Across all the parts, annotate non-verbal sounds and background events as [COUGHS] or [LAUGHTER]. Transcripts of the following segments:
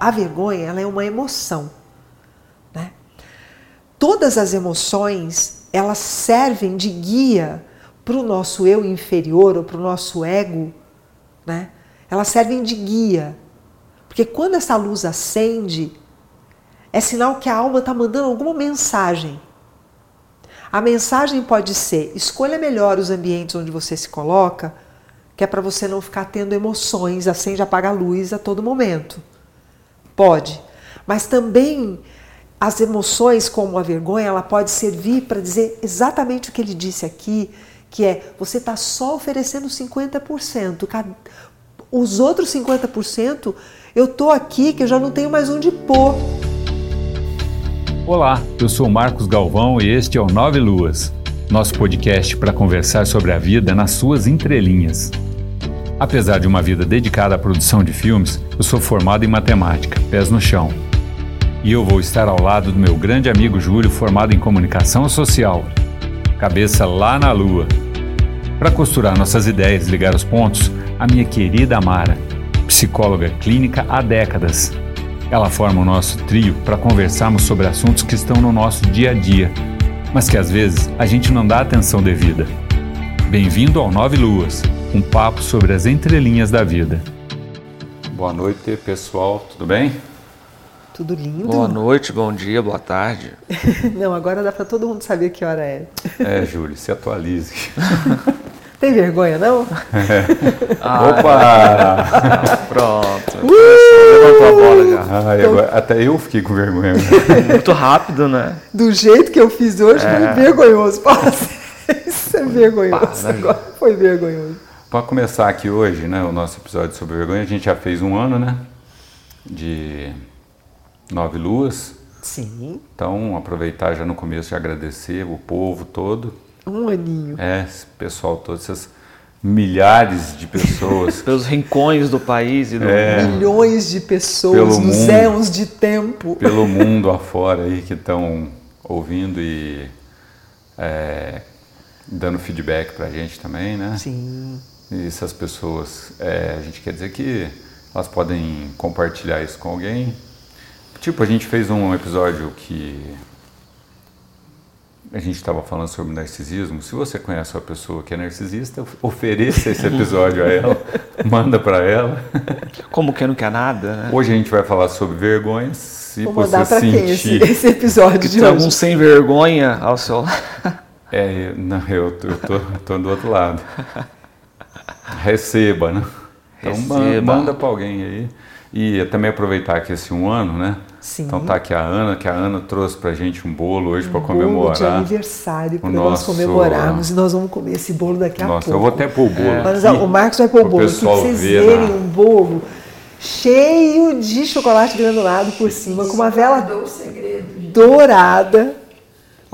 A vergonha ela é uma emoção. Né? Todas as emoções elas servem de guia para o nosso eu inferior ou para o nosso ego. Né? Elas servem de guia. Porque quando essa luz acende, é sinal que a alma está mandando alguma mensagem. A mensagem pode ser: escolha melhor os ambientes onde você se coloca, que é para você não ficar tendo emoções, acende, apaga a luz a todo momento. Pode. Mas também as emoções, como a vergonha, ela pode servir para dizer exatamente o que ele disse aqui, que é você está só oferecendo 50%. Os outros 50%, eu estou aqui que eu já não tenho mais onde pôr. Olá, eu sou Marcos Galvão e este é o Nove Luas, nosso podcast para conversar sobre a vida nas suas entrelinhas. Apesar de uma vida dedicada à produção de filmes, eu sou formado em matemática, pés no chão. E eu vou estar ao lado do meu grande amigo Júlio, formado em comunicação social, cabeça lá na lua. Para costurar nossas ideias e ligar os pontos, a minha querida Amara, psicóloga clínica há décadas ela forma o nosso trio para conversarmos sobre assuntos que estão no nosso dia a dia, mas que às vezes a gente não dá atenção devida. Bem-vindo ao Nove Luas, um papo sobre as entrelinhas da vida. Boa noite, pessoal, tudo bem? Tudo lindo. Boa noite, bom dia, boa tarde. [LAUGHS] não, agora dá para todo mundo saber que hora é. É, Júlio, se atualize. [LAUGHS] Tem vergonha, não? É. Ah, Opa! [LAUGHS] Pronto. Uh! Levantou a bola já. Ai, agora, até eu fiquei com vergonha. Muito rápido, né? Do jeito que eu fiz hoje, é. foi vergonhoso. [LAUGHS] Isso é vergonhoso. Pá, né? Agora [LAUGHS] foi vergonhoso. Para começar aqui hoje, né, o nosso episódio sobre vergonha, a gente já fez um ano, né? De nove luas. Sim. Então, aproveitar já no começo e agradecer o povo todo um aninho. É, esse pessoal, todas essas milhares de pessoas. [LAUGHS] Pelos rincões do país e do é, Milhões de pessoas nos éons de tempo. Pelo mundo afora aí que estão ouvindo e é, dando feedback pra gente também, né? Sim. E essas pessoas, é, a gente quer dizer que elas podem compartilhar isso com alguém. Tipo, a gente fez um episódio que a gente estava falando sobre narcisismo. Se você conhece uma pessoa que é narcisista, ofereça esse episódio a [LAUGHS] ela, manda para ela. Como que não quer nada, né? Hoje a gente vai falar sobre vergonhas. Se Vou você sentir quem esse, esse episódio que de tem hoje. algum sem vergonha ao seu É, não, eu tô, eu tô, tô do outro lado. Receba, né? Então Receba. manda para alguém aí. E também aproveitar que esse um ano, né? Sim. Então tá aqui a Ana, que a Ana trouxe pra gente um bolo hoje um para comemorar. de aniversário para nós comemorarmos e nós vamos comer esse bolo daqui a Nossa, pouco. eu vou até pôr o bolo. É. Mas, o Marcos vai pôr o bolo aqui pra vocês verem na... um bolo cheio de chocolate granulado por cima, com uma vela dourada.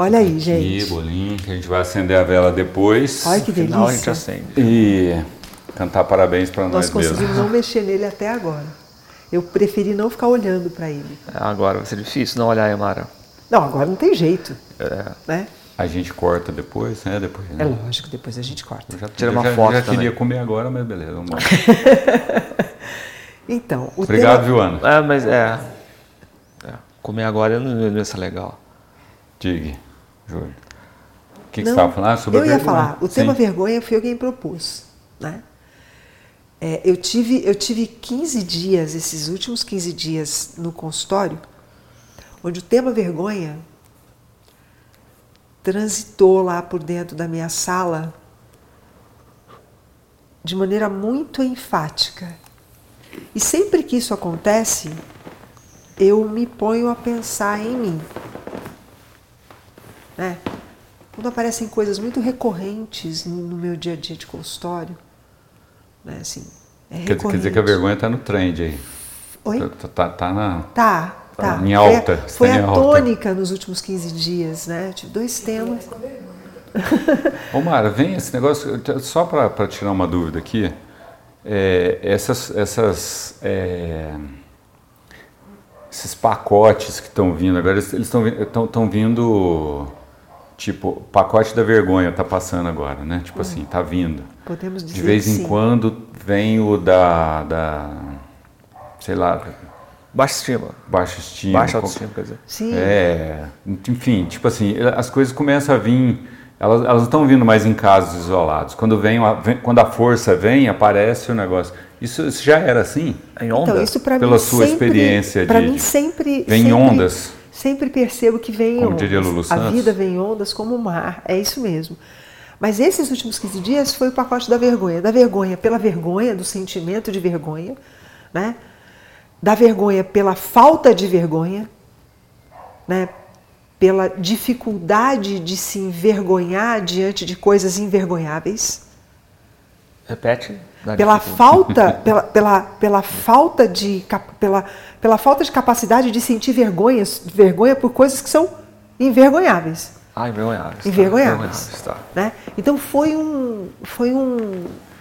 Olha aí, gente. E bolinho, que a gente vai acender a vela depois. Olha que delícia. Final a gente acende. E cantar parabéns para nós Nós conseguimos mesmo. não [LAUGHS] mexer nele até agora. Eu preferi não ficar olhando para ele. É, agora vai ser difícil não olhar, Emara. Não, agora não tem jeito. É. Né? A gente corta depois, né? Depois, né? É lógico, depois a gente corta. Eu já, Tira uma já, foto já também. queria comer agora, mas beleza, vamos lá. [LAUGHS] então, o Obrigado, tema... viu, Ana? É, mas é, é. Comer agora não, não ia ser legal. Diga, Júlio. O que, que você estava falando? Ah, sobre eu ia vergonha. falar, o tema vergonha foi eu quem propus. Né? É, eu, tive, eu tive 15 dias, esses últimos 15 dias no consultório, onde o tema vergonha transitou lá por dentro da minha sala de maneira muito enfática. E sempre que isso acontece, eu me ponho a pensar em mim. Né? Quando aparecem coisas muito recorrentes no meu dia a dia de consultório, né? Assim, é quer, quer, dizer que a vergonha está no trend aí. Oi? Tá, tá, tá na. Tá, tá. Em alta. Foi a, foi a tônica nos últimos 15 dias, né? Tive dois temas. [LAUGHS] Ô Mara, vem esse negócio, só para tirar uma dúvida aqui. É, essas, essas, é, esses pacotes que estão vindo agora, eles estão vindo tipo, o pacote da vergonha tá passando agora, né? Tipo assim, tá vindo. Podemos dizer De vez que em sim. quando vem o da, da sei lá, Baixa estima. baixa estima. Baixa autoestima, quer dizer. Sim. É, enfim, tipo assim, as coisas começam a vir, elas, elas não estão vindo mais em casos isolados. Quando, vem, quando a força vem, aparece o negócio. Isso, isso já era assim? Em onda? Então, isso para Pela mim sua sempre, experiência Para de- mim de- sempre vem em sempre- ondas. Sempre percebo que vem em Como ondas. diria Lulu a vida vem em ondas como o mar, é isso mesmo. Mas esses últimos 15 dias foi o pacote da vergonha, da vergonha pela vergonha, do sentimento de vergonha, né? Da vergonha pela falta de vergonha, né? Pela dificuldade de se envergonhar diante de coisas envergonháveis Repete. Pela falta, [LAUGHS] pela, pela, pela falta de pela, pela falta de capacidade de sentir vergonha, vergonha por coisas que são envergonháveis, Ah, envergonháveis. tá. envergonháveis, tá. né? Então foi um foi um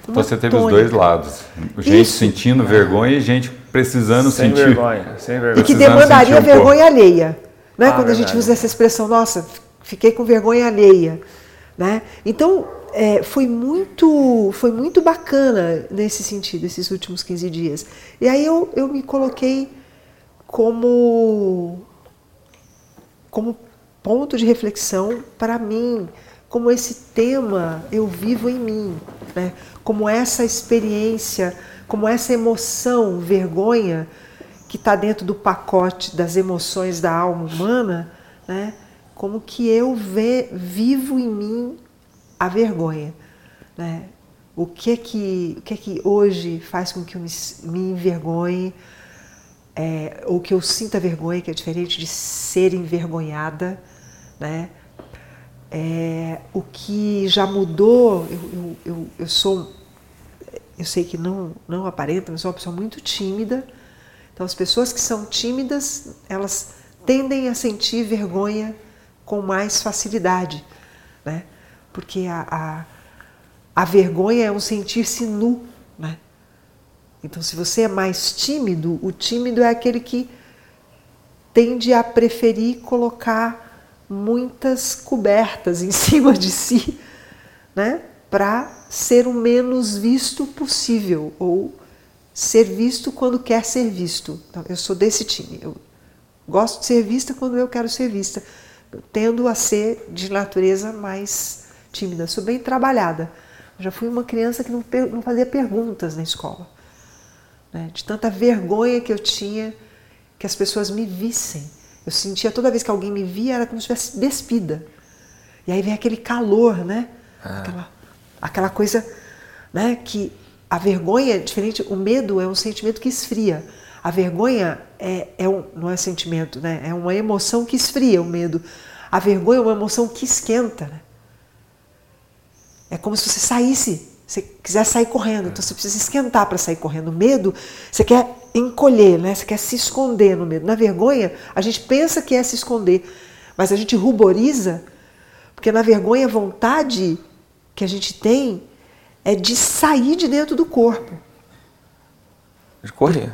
uma Então você teve os tônica. dois lados. Gente Isso. sentindo vergonha e gente precisando Sem sentir. vergonha, sem e vergonha. que precisando demandaria sentir um pouco. vergonha alheia, né? Ah, Quando a gente verdade. usa essa expressão, nossa, fiquei com vergonha alheia, né? Então é, foi muito foi muito bacana nesse sentido esses últimos 15 dias. E aí eu, eu me coloquei como como ponto de reflexão para mim, como esse tema eu vivo em mim, né? como essa experiência, como essa emoção, vergonha, que está dentro do pacote das emoções da alma humana, né? como que eu ve- vivo em mim a vergonha. Né? O, que é que, o que é que hoje faz com que eu me, me envergonhe, é, ou que eu sinta vergonha, que é diferente de ser envergonhada, né? É, o que já mudou, eu, eu, eu, eu sou, eu sei que não, não aparenta, mas sou uma pessoa muito tímida. Então, as pessoas que são tímidas, elas tendem a sentir vergonha com mais facilidade, né? Porque a, a, a vergonha é um sentir-se nu, né? Então, se você é mais tímido, o tímido é aquele que tende a preferir colocar muitas cobertas em [LAUGHS] cima de si, né? Para ser o menos visto possível ou ser visto quando quer ser visto. Então, eu sou desse time. Eu gosto de ser vista quando eu quero ser vista. Eu tendo a ser de natureza mais tímida. Sou bem trabalhada. Já fui uma criança que não, não fazia perguntas na escola né? de tanta vergonha que eu tinha que as pessoas me vissem. Eu sentia toda vez que alguém me via era como se estivesse despida. E aí vem aquele calor, né? Aquela, aquela coisa, né? Que a vergonha é diferente. O medo é um sentimento que esfria. A vergonha é, é um, não é sentimento, né? É uma emoção que esfria o medo. A vergonha é uma emoção que esquenta, né? É como se você saísse, você quisesse sair correndo, então você precisa esquentar para sair correndo. O medo, você quer encolher, né? Você quer se esconder no medo. Na vergonha, a gente pensa que é se esconder, mas a gente ruboriza, porque na vergonha a vontade que a gente tem é de sair de dentro do corpo. De correr.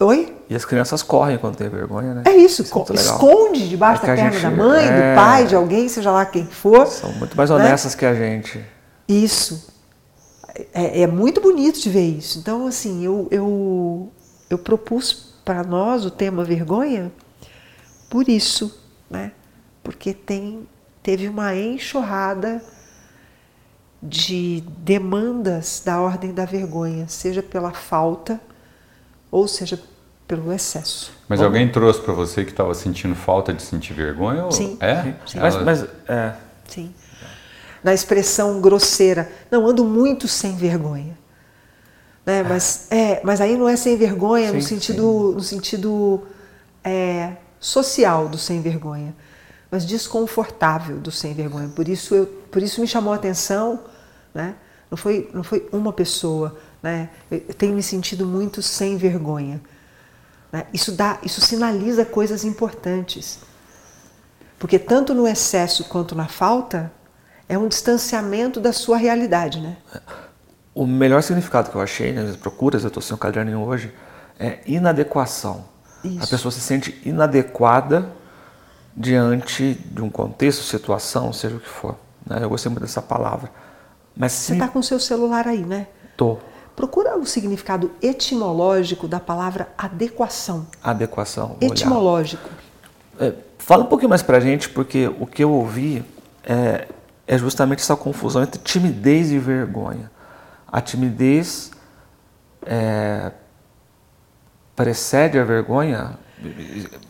Oi? E as crianças correm quando tem vergonha, né? É isso, é muito legal. esconde debaixo É da perna gente- da mãe, é. do pai, de alguém, seja lá quem for. São muito mais né? honestas que a gente. Isso. É, é muito bonito de ver isso. Então, assim, eu, eu, eu propus para nós o tema vergonha por isso, né? Porque tem, teve uma enxurrada de demandas da ordem da vergonha, seja pela falta ou seja pelo excesso. Mas alguém trouxe para você que estava sentindo falta de sentir vergonha? ou- Sim. É? Mas, Ela- mas é, Sim. Na expressão grosseira. Não, ando muito sem vergonha. Né? Mas, é, mas aí não é sem vergonha no Sim, sentido, no sentido é, social do sem vergonha, mas desconfortável do sem vergonha. Por isso, eu, por isso me chamou a atenção. Né? Não, foi, não foi uma pessoa. Né? Eu eu tenho me sentido muito sem vergonha. né? Isso, dá, isso sinaliza coisas importantes. Porque tanto no excesso quanto na falta é um distanciamento da sua realidade, né? o melhor significado que eu achei nas procuras, eu estou sem o caderninho hoje, é inadequação. Isso. A pessoa se sente inadequada diante de um contexto, situação, seja o que for. Né? Eu gostei muito dessa palavra. Mas Você está com o seu celular aí, né? Tô. Procura o significado etimológico da palavra adequação. Adequação. Etimológico. É, fala um pouquinho mais pra gente, porque o que eu ouvi é, é justamente essa confusão entre timidez e vergonha. A timidez é, precede a vergonha?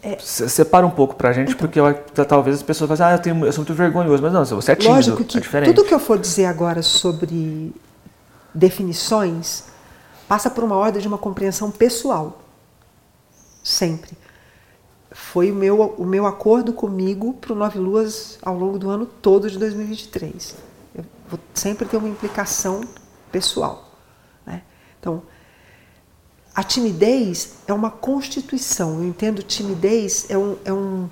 É, Separa um pouco pra gente, então, porque eu, talvez as pessoas falem, ah, eu, tenho, eu sou muito vergonhoso, mas não, você é tímido, lógico que é diferente. Tudo que eu for dizer agora sobre definições passa por uma ordem de uma compreensão pessoal. Sempre. Foi o meu, o meu acordo comigo para o Nove Luas ao longo do ano todo de 2023. Eu vou sempre ter uma implicação pessoal. Né? Então, a timidez é uma constituição. Eu entendo timidez é, um, é, um,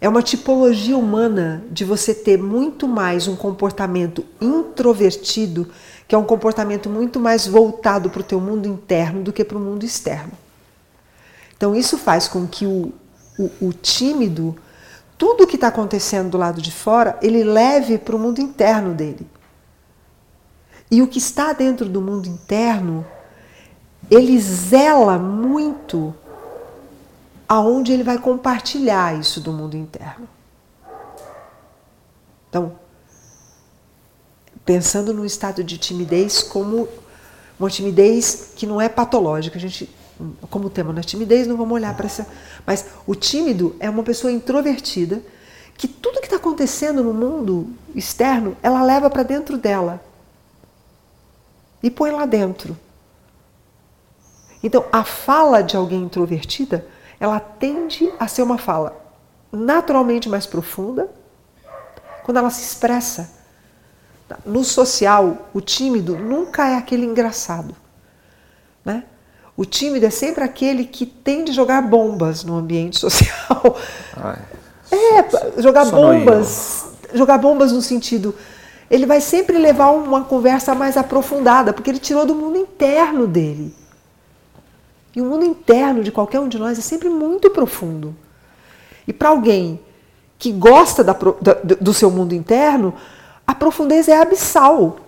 é uma tipologia humana de você ter muito mais um comportamento introvertido, que é um comportamento muito mais voltado para o teu mundo interno do que para o mundo externo. Então isso faz com que o, o, o tímido, tudo que está acontecendo do lado de fora, ele leve para o mundo interno dele. E o que está dentro do mundo interno ele zela muito aonde ele vai compartilhar isso do mundo interno. Então, pensando no estado de timidez como uma timidez que não é patológica, a gente como tema na timidez, não vamos olhar para essa. Mas o tímido é uma pessoa introvertida que tudo que está acontecendo no mundo externo ela leva para dentro dela e põe lá dentro. Então, a fala de alguém introvertida, ela tende a ser uma fala naturalmente mais profunda quando ela se expressa. No social, o tímido nunca é aquele engraçado. Né? O tímido é sempre aquele que tende a jogar bombas no ambiente [LAUGHS] social. Ai, é, jogar bombas. Jogar bombas no sentido. Ele vai sempre levar uma conversa mais aprofundada, porque ele tirou do mundo interno dele. E o mundo interno de qualquer um de nós é sempre muito profundo. E para alguém que gosta da, da, do seu mundo interno, a profundeza é abissal.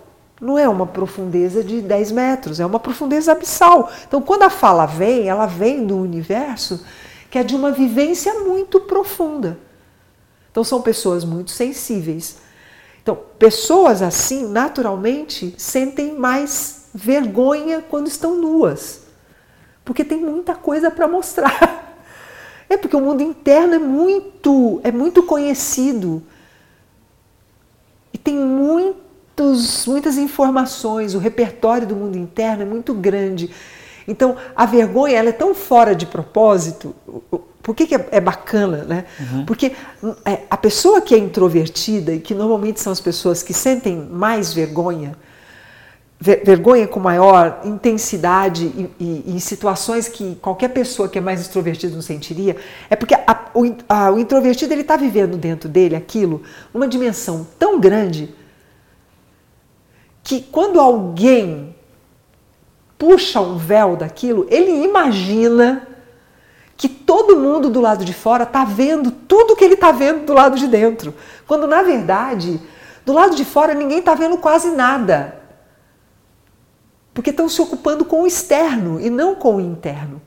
Não é uma profundeza de 10 metros, é uma profundeza abissal. Então, quando a fala vem, ela vem do universo que é de uma vivência muito profunda. Então, são pessoas muito sensíveis. Então, pessoas assim, naturalmente, sentem mais vergonha quando estão nuas porque tem muita coisa para mostrar. [LAUGHS] É porque o mundo interno é muito, é muito conhecido. E tem muitos, muitas informações, o repertório do mundo interno é muito grande. Então, a vergonha ela é tão fora de propósito. Por que, que é, é bacana, né? Uhum. Porque é, a pessoa que é introvertida, e que normalmente são as pessoas que sentem mais vergonha, vergonha com maior intensidade e, e, em situações que qualquer pessoa que é mais extrovertida não sentiria, é porque a, o, a, o, introvertido ele está vivendo dentro dele aquilo uma dimensão tão grande que quando alguém puxa um véu daquilo, ele imagina que todo mundo do lado de fora está vendo tudo que ele está vendo do lado de dentro, quando na verdade do lado de fora ninguém está vendo quase nada porque estão se ocupando com o externo e não com o interno.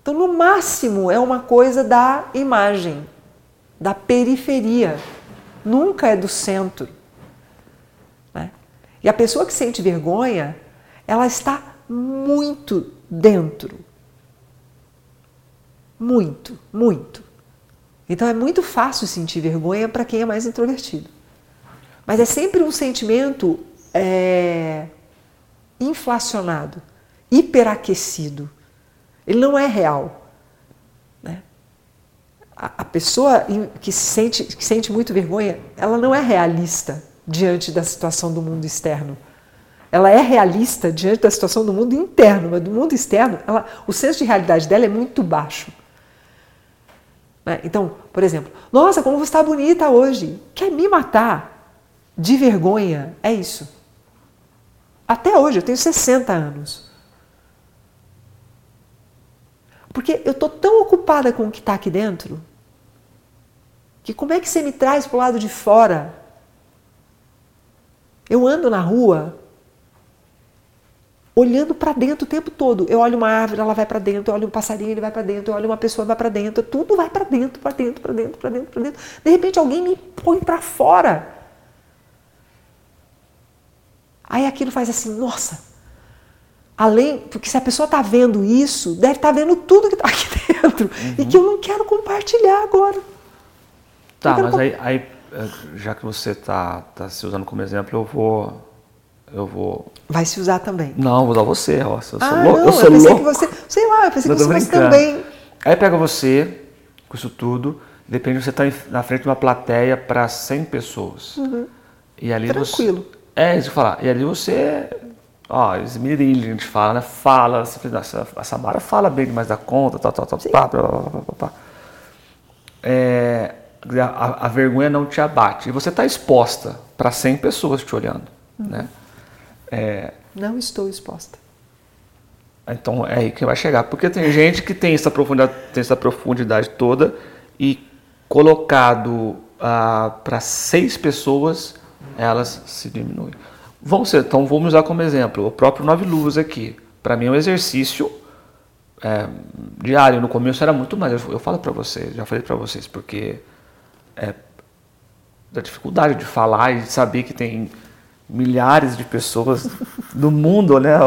Então, no máximo, é uma coisa da imagem, da periferia, nunca é do centro. E a pessoa que sente vergonha, ela está muito dentro. Muito, muito. Então é muito fácil sentir vergonha para quem é mais introvertido. Mas é sempre um sentimento é, inflacionado, hiperaquecido. Ele não é real. Né? A, a pessoa que sente, que sente muito vergonha, ela não é realista diante da situação do mundo externo. Ela é realista diante da situação do mundo interno, mas do mundo externo, ela, o senso de realidade dela é muito baixo. Né? Então, por exemplo, nossa, como você está bonita hoje. Quer me matar de vergonha? É isso. Até hoje, eu tenho 60 anos. Porque eu estou tão ocupada com o que está aqui dentro Que como é que você me traz para o lado de fora? Eu ando na rua olhando para dentro o tempo todo. Eu olho uma árvore, ela vai para dentro, eu olho um passarinho, ele vai para dentro, eu olho uma pessoa, vai para dentro, tudo vai para dentro, para dentro, para dentro, para dentro, para dentro. De repente alguém me põe para fora. Aí aquilo faz assim, nossa. Além, porque se a pessoa está vendo isso, deve estar tá vendo tudo que está aqui [LAUGHS] dentro uhum. e que eu não quero compartilhar agora. Tá, mas aí, aí, eh, já que você está tá se usando como exemplo, eu vou eu vou. Vai se usar também? Não, vou usar você. Ó, eu sou ah, louco. Não, eu, sou eu pensei louco. que você. Sei lá, eu pensei que você também. Aí pega você, com isso tudo, depende de você estar tá na frente de uma plateia para 100 pessoas. Uhum. E ali Tranquilo. Você, é, isso que falar. E ali você. Ó, esmirilha, a gente fala, né? Fala, a Samara fala bem demais da conta, tal, tal, tal, pá, pá, pá, pá, É, a, a, vergonha não te abate. E você está exposta para 100 pessoas te olhando, uhum. né? É... Não estou exposta. Então é aí que vai chegar. Porque tem gente que tem essa profundidade, tem essa profundidade toda e colocado ah, para seis pessoas, elas se diminuem. Vamos ser, então vamos usar como exemplo o próprio Nove Luvas aqui. Para mim é um exercício é, diário. No começo era muito mais. Eu, eu falo para vocês, já falei para vocês, porque é, da dificuldade de falar e de saber que tem milhares de pessoas do mundo, né?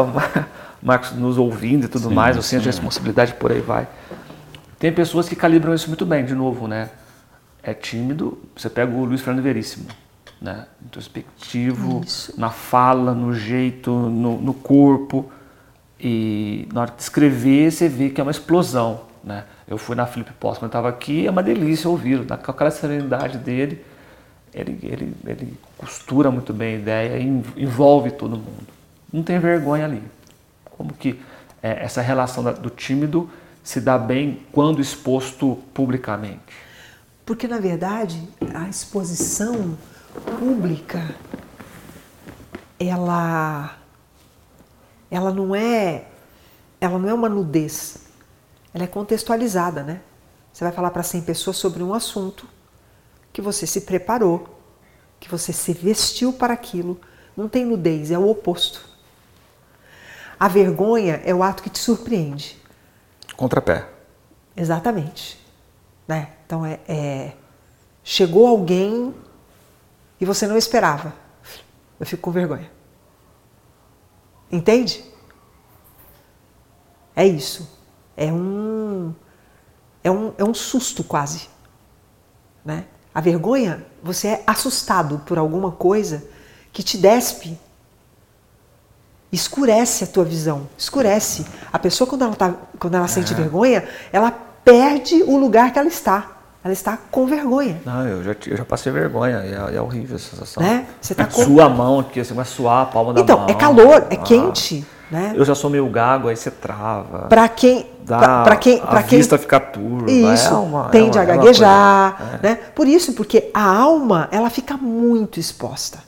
Marcos nos ouvindo e tudo sim, mais, o senso de responsabilidade por aí vai. Tem pessoas que calibram isso muito bem, de novo, né? É tímido, você pega o Luiz Fernando Veríssimo, né? Introspectivo, isso. na fala, no jeito, no, no corpo. E na hora de escrever, você vê que é uma explosão, né? Eu fui na Felipe Post quando estava aqui, é uma delícia ouvir, com aquela serenidade dele ele, ele, ele costura muito bem a ideia envolve todo mundo. Não tem vergonha ali. Como que é, essa relação do tímido se dá bem quando exposto publicamente? Porque, na verdade, a exposição pública, ela, ela não é ela não é uma nudez, ela é contextualizada, né? Você vai falar para 100 pessoas sobre um assunto, que você se preparou, que você se vestiu para aquilo. Não tem nudez, é o oposto. A vergonha é o ato que te surpreende. Contrapé. Exatamente. Né? Então é, é, chegou alguém e você não esperava. Eu fico com vergonha. Entende? É isso. É um é um, é um susto quase, né? A vergonha, você é assustado por alguma coisa que te despe, escurece a tua visão, escurece. A pessoa quando ela, tá, quando ela sente é. vergonha, ela perde o lugar que ela está. Ela está com vergonha. Não, eu já, eu já passei vergonha, é, é horrível essa sensação. Né? Você tá com... Sua mão aqui, assim, vai suar a palma da então, mão. Então, é calor, é ah. quente. Né? Eu já sou meio gago, aí você trava. Para quem para quem para quem vista fica turva, isso é uma, tende é uma, a gaguejar, é. né? Por isso, porque a alma ela fica muito exposta,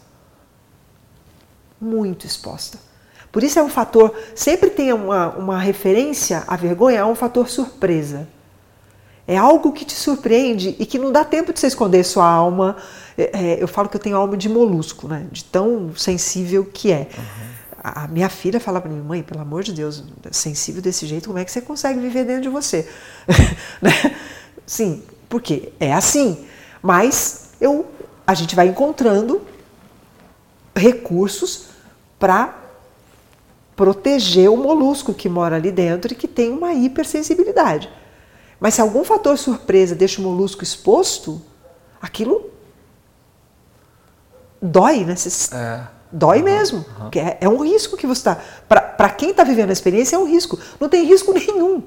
muito exposta. Por isso é um fator. Sempre tem uma, uma referência à vergonha é um fator surpresa. É algo que te surpreende e que não dá tempo de você esconder sua alma. É, é eu falo que eu tenho alma de molusco, né? De tão sensível que é. Uhum a minha filha fala para mim, mãe, pelo amor de Deus, sensível desse jeito, como é que você consegue viver dentro de você? [LAUGHS] né? Sim, porque é assim. Mas eu, a gente vai encontrando recursos para proteger o molusco que mora ali dentro e que tem uma hipersensibilidade. Mas se algum fator surpresa deixa o molusco exposto, aquilo dói, né? É Dói uhum, mesmo. Uhum. É, é, um risco que você está. Para quem está vivendo a experiência, é um risco. Não tem risco [LAUGHS] nenhum.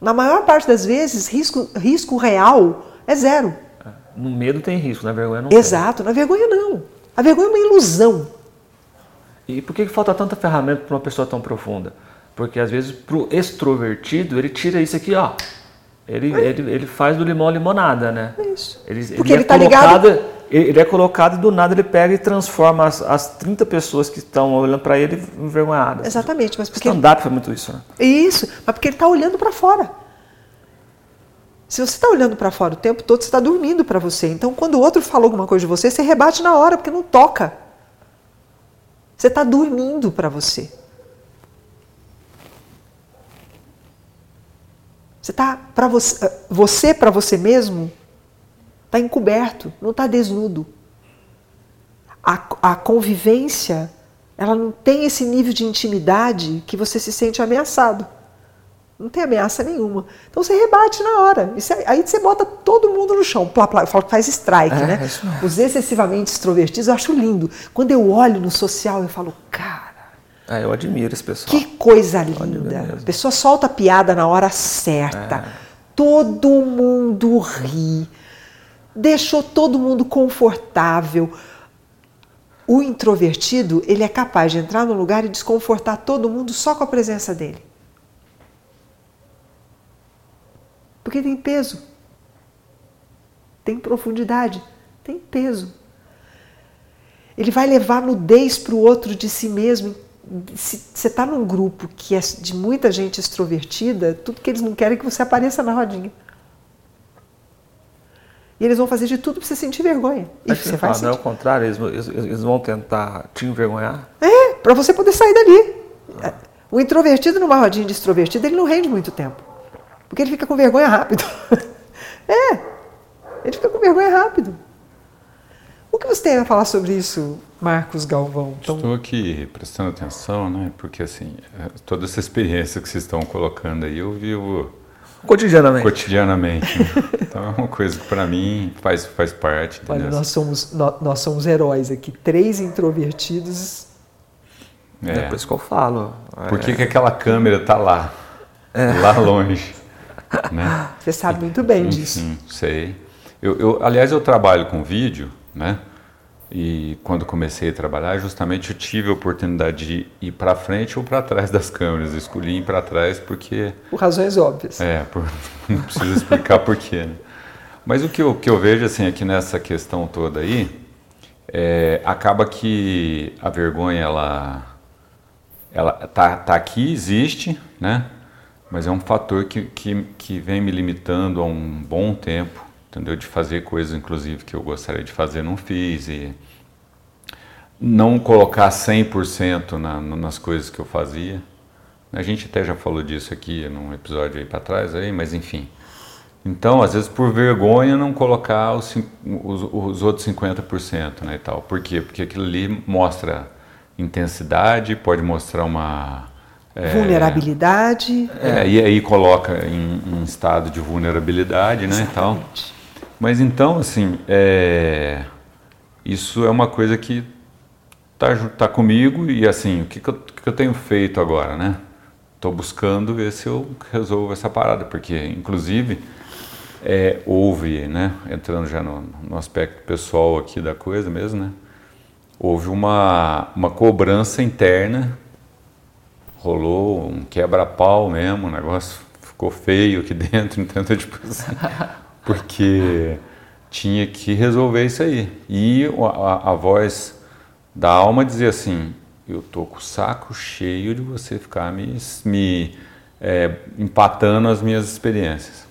Na maior parte das vezes, risco, risco real é zero. É, no medo tem risco, na vergonha não Exato, tem. na vergonha não. A vergonha é uma ilusão. E por que falta tanta ferramenta para uma pessoa tão profunda? Porque às vezes para o extrovertido, ele tira isso aqui, ó. Ele, é. ele, ele faz do limão limonada, né? Isso. Ele, Porque ele, está é ligado ele é colocado e do nada ele pega e transforma as, as 30 pessoas que estão olhando para ele envergonhadas. Exatamente, mas porque. Stand-up foi muito isso, né? Isso, mas porque ele está olhando para fora. Se você está olhando para fora o tempo todo, você está dormindo para você. Então, quando o outro fala alguma coisa de você, você rebate na hora, porque não toca. Você está dormindo para você. Você está para você, eh, você para você mesmo está encoberto, não está desnudo. A, a convivência, ela não tem esse nível de intimidade que você se sente ameaçado. Não tem ameaça nenhuma. Então você rebate na hora. Você, aí você bota todo mundo no chão. Plá, plá, eu falo que faz strike, é, né? É Os excessivamente extrovertidos eu acho lindo. Quando eu olho no social, eu falo, cara. É, eu admiro esse pessoal. Que coisa linda. A pessoa solta a piada na hora certa. É. Todo mundo ri. Deixou todo mundo confortável. O introvertido, ele é capaz de entrar no lugar e desconfortar todo mundo só com a presença dele. Porque tem peso, tem profundidade, tem peso. Ele vai levar nudez para o outro de si mesmo. Se você está num grupo que é de muita gente extrovertida, tudo que eles não querem é que você apareça na rodinha. E eles vão fazer de tudo para você sentir vergonha. E você vai sentir. Não é o contrário, eles, eles, vão tentar te envergonhar? É, para você poder sair dali. Ah. O introvertido numa rodinha de extrovertido, ele não rende muito tempo. Porque ele fica com vergonha rápido. [LAUGHS] é, ele fica com vergonha rápido. O que você tem a falar sobre isso, Marcos Galvão? Então... Estou aqui prestando atenção, né? Porque assim, toda essa experiência que vocês estão colocando aí, eu vivo cotidianamente. Cotidianamente. Né? [LAUGHS] Então é uma coisa que para mim faz, faz parte. Entendeu? Olha, nós somos, nós, nós, somos heróis aqui, três introvertidos. É, é por isso que eu falo. Por que, é... que aquela câmera tá lá? É. Lá longe. Né? Você sabe muito bem disso. Sim, sei. Eu, eu, aliás, eu trabalho com vídeo, né? E quando comecei a trabalhar, justamente eu tive a oportunidade de ir para frente ou para trás das câmeras. Eu escolhi ir para trás porque. Por razões óbvias. É, por, [LAUGHS] não preciso explicar porquê. Né? Mas o que eu, que eu vejo assim aqui nessa questão toda aí, é, acaba que a vergonha ela, ela tá, tá aqui, existe, né? mas é um fator que, que, que vem me limitando há um bom tempo, entendeu? De fazer coisas, inclusive, que eu gostaria de fazer, não fiz. E não colocar 100% na, nas coisas que eu fazia. A gente até já falou disso aqui num episódio aí para trás, aí, mas enfim. Então, às vezes, por vergonha, não colocar os, os, os outros 50%, né, e tal. Por quê? Porque aquilo ali mostra intensidade, pode mostrar uma é, vulnerabilidade. É, e aí coloca em, em estado de vulnerabilidade, né, e tal. Mas então, assim, é, isso é uma coisa que tá, tá comigo e assim, o que, que, eu, que eu tenho feito agora, né? Estou buscando ver se eu resolvo essa parada, porque inclusive é, houve, né, entrando já no, no aspecto pessoal aqui da coisa mesmo, né? Houve uma, uma cobrança interna rolou um quebra-pau mesmo, o negócio ficou feio aqui [LAUGHS] dentro, entendeu? Tipo assim, porque tinha que resolver isso aí. E a, a, voz da alma dizia assim: Eu tô com o saco cheio de você ficar me, me é, empatando as minhas experiências.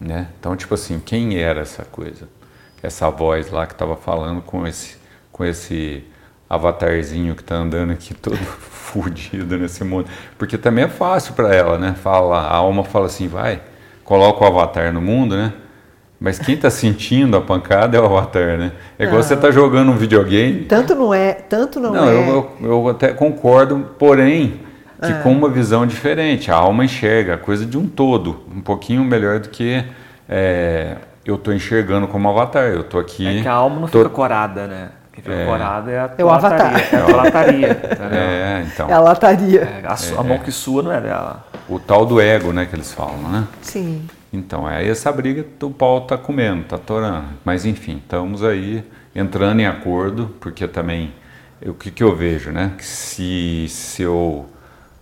Né? Então, tipo assim, quem era essa coisa? Essa voz lá que estava falando com esse, com esse avatarzinho que está andando aqui todo [LAUGHS] fudido nesse mundo. Porque também é fácil para ela, né? Fala, a alma fala assim, vai, coloca o avatar no mundo, né? Mas quem está sentindo a pancada é o avatar, né? É igual não. você tá jogando um videogame. Tanto não é, tanto não, não é. Eu, eu, eu até concordo, porém que ah. com uma visão diferente. A alma enxerga a coisa de um todo, um pouquinho melhor do que é, eu estou enxergando como avatar. Eu estou aqui. É que a alma não tô... fica corada, né? Quem fica é. corado é a é o avatar. É a lataria. [LAUGHS] é, então. É a lataria. É, a, a, mão que sua não é dela. O tal do ego, né, que eles falam, né? Sim. Então, é essa briga que o pau tá comendo, tá torando. Mas enfim, estamos aí entrando em acordo, porque também o que, que eu vejo, né? Que se, se eu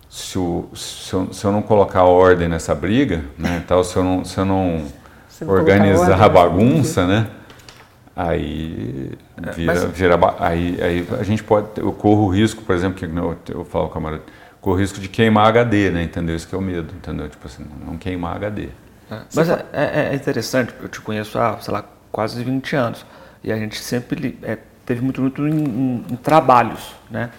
se eu, se eu, se eu não colocar ordem nessa briga, né, tal, se eu não, se eu não, não organizar a bagunça, né, Aí é, vira, Mas... vira aí, aí a gente pode, eu corro o risco, por exemplo, que eu, eu falo camarada, corro o risco de queimar HD, né? Entendeu? Isso que é o medo, entendeu? Tipo assim, não queimar HD. É, mas é, é, é, interessante, eu te conheço há, sei lá, quase 20 anos. E a gente sempre é, teve muito, muito em, em, em, trabalhos, né?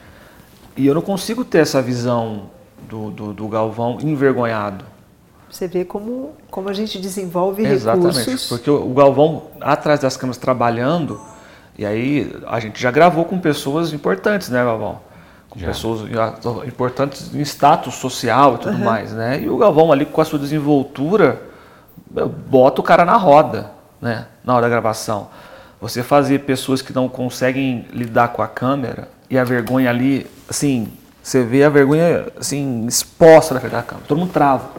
E eu não consigo ter essa visão do, do, do Galvão envergonhado. Você vê como, como a gente desenvolve Exatamente, recursos. porque o, o Galvão, atrás das câmeras, trabalhando, e aí a gente já gravou com pessoas importantes, né, Galvão? Com já. pessoas importantes em status social e tudo uhum. mais, né? E o Galvão ali com a sua desenvoltura, bota o cara na roda, né? Na hora da gravação. Você fazer pessoas que não conseguem lidar com a câmera e a vergonha ali, assim, você vê a vergonha assim exposta na frente da câmera, todo mundo trava.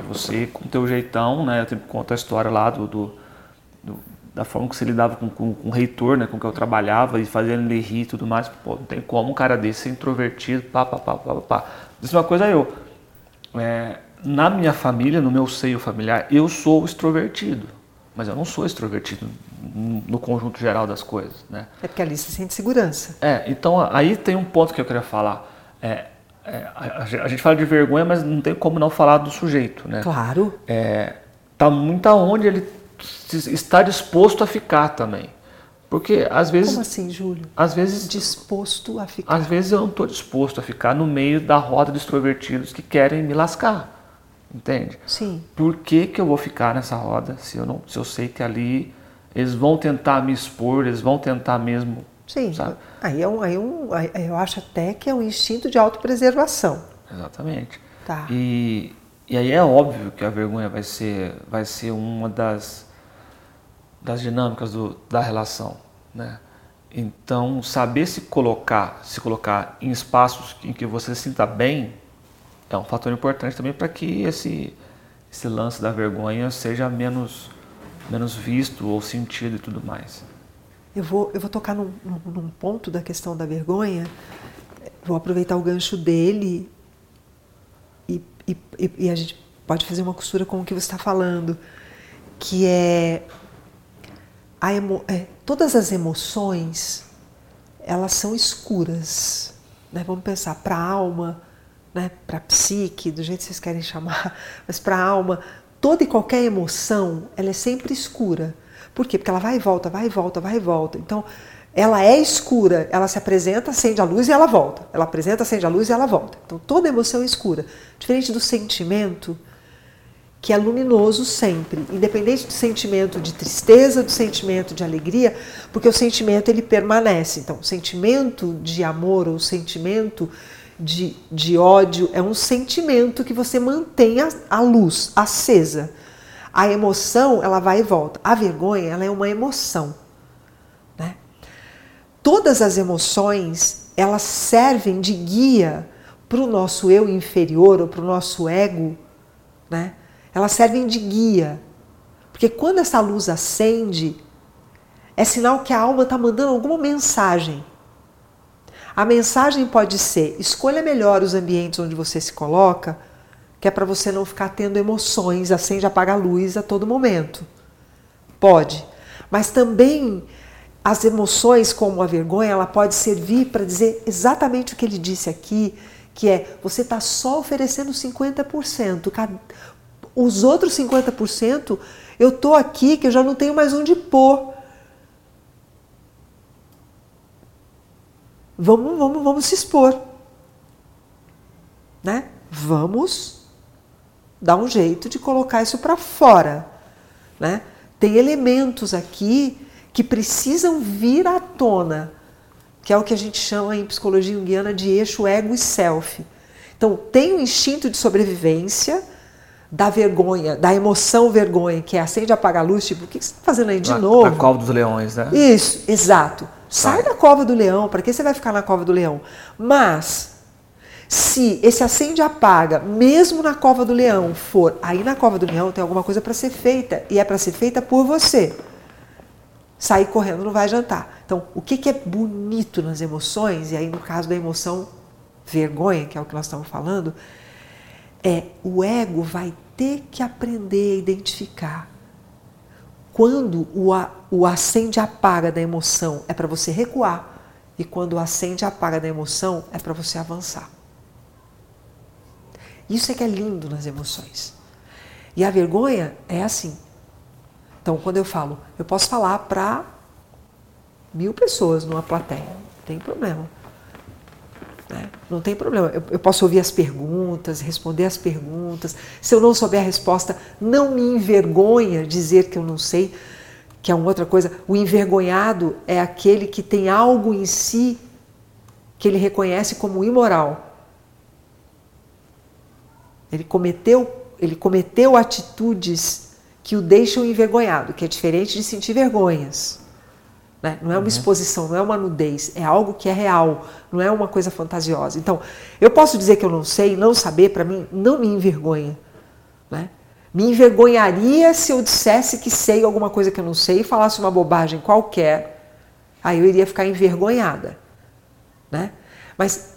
E você, com o teu jeitão, né? Eu sempre conto a história lá do, do, do da forma que você lidava com, com, com, o reitor, né? Com que eu trabalhava e fazia ele rir e tudo mais. Pô, não tem como um cara desse ser introvertido, pá, pá, pá, pá, pá. Diz uma coisa eu. É, na minha família, no meu seio familiar, eu sou extrovertido. Mas eu não sou extrovertido no conjunto geral das coisas, né? É porque ali você sente segurança. É, então aí tem um ponto que eu queria falar. É, é, a, a, gente fala de vergonha, mas não tem como não falar do sujeito, né? Claro. É, tá muito aonde ele está disposto a ficar também. Porque às vezes. Como assim, Júlio? Às vezes. Disposto a ficar. Às vezes eu não estou disposto a ficar no meio da roda de extrovertidos que querem me lascar. Entende? Sim. Por que, que eu vou ficar nessa roda se eu, não, se eu sei que ali eles vão tentar me expor, eles vão tentar mesmo. Sim. Sabe? Aí, é um, aí, é um, aí eu acho até que é um instinto de autopreservação. Exatamente. Tá. E, e aí é óbvio que a vergonha vai ser, vai ser uma das, das dinâmicas do, da relação. Né? Então, saber se colocar, se colocar em espaços em que você se sinta bem é um fator importante também para que esse, esse lance da vergonha seja menos, menos visto ou sentido e tudo mais. Eu vou, eu vou tocar num, num ponto da questão da vergonha, vou aproveitar o gancho dele e, e, e a gente pode fazer uma costura com o que você está falando, que é, emo, é, todas as emoções elas são escuras. Né? Vamos pensar para a alma, né, para a psique, do jeito que vocês querem chamar, [LAUGHS] mas para a alma, toda e qualquer emoção, ela é sempre escura. Por quê? Porque ela vai e volta, vai e volta, vai e volta. Então, ela é escura, ela se apresenta, acende a luz e ela volta. Ela apresenta, acende a luz e ela volta. Então, toda emoção é escura. Diferente do sentimento, que é luminoso sempre, independente do sentimento de tristeza, do sentimento de alegria, porque o sentimento ele permanece. Então, o sentimento de amor ou o sentimento de, de ódio é um sentimento que você mantém a, a luz acesa. A emoção, ela vai e volta. A vergonha, ela é uma emoção. Né? Todas as emoções, elas servem de guia para o nosso eu inferior ou para o nosso ego. Né? Elas servem de guia. Porque quando essa luz acende, é sinal que a alma está mandando alguma mensagem a mensagem pode ser: escolha melhor os ambientes onde você se coloca, que é para você não ficar tendo emoções, acende apaga a luz a todo momento. Pode. Mas também as emoções, como a vergonha, ela pode servir para dizer exatamente o que ele disse aqui, que é você está só oferecendo 50%. Os outros 50%, eu estou aqui que eu já não tenho mais onde pôr. Vamos, vamos, vamos se expor. Né? Vamos dar um jeito de colocar isso para fora. Né? Tem elementos aqui que precisam vir à tona, que é o que a gente chama em psicologia junguiana de eixo ego e self. Então, tem o instinto de sobrevivência, da vergonha, da emoção vergonha, que é acende apaga a luz, tipo, o que você está fazendo aí de na, novo? Na cova dos leões, né? Isso, exato. Sai da cova do leão, para que você vai ficar na cova do leão? Mas, se esse acende apaga, mesmo na cova do leão, for aí na cova do leão, tem alguma coisa para ser feita, e é para ser feita por você. Sair correndo não vai adiantar. Então, o que, que é bonito nas emoções, e aí no caso da emoção vergonha, que é o que nós estamos falando, é o ego vai ter que aprender a identificar quando o, o acende apaga da emoção é para você recuar, e quando o acende apaga da emoção é para você avançar. Isso é que é lindo nas emoções. E a vergonha é assim. Então, quando eu falo, eu posso falar para mil pessoas numa plateia, não tem problema. Né? Não tem problema. Eu, eu, posso ouvir as perguntas, responder as perguntas. Se eu não souber a resposta, não me envergonha dizer que eu não sei, que é uma outra coisa. O envergonhado é aquele que tem algo em si que ele reconhece como imoral. Ele cometeu, ele cometeu atitudes que o deixam envergonhado, que é diferente de sentir vergonhas. Né? Não é uma uhum. exposição, não é uma nudez, é algo que é real, não é uma coisa fantasiosa. Então, eu posso dizer que eu não sei, não saber, para mim, não me envergonha. Né? Me envergonharia se eu dissesse que sei alguma coisa que eu não sei e falasse uma bobagem qualquer. Aí eu iria ficar envergonhada. Né? Mas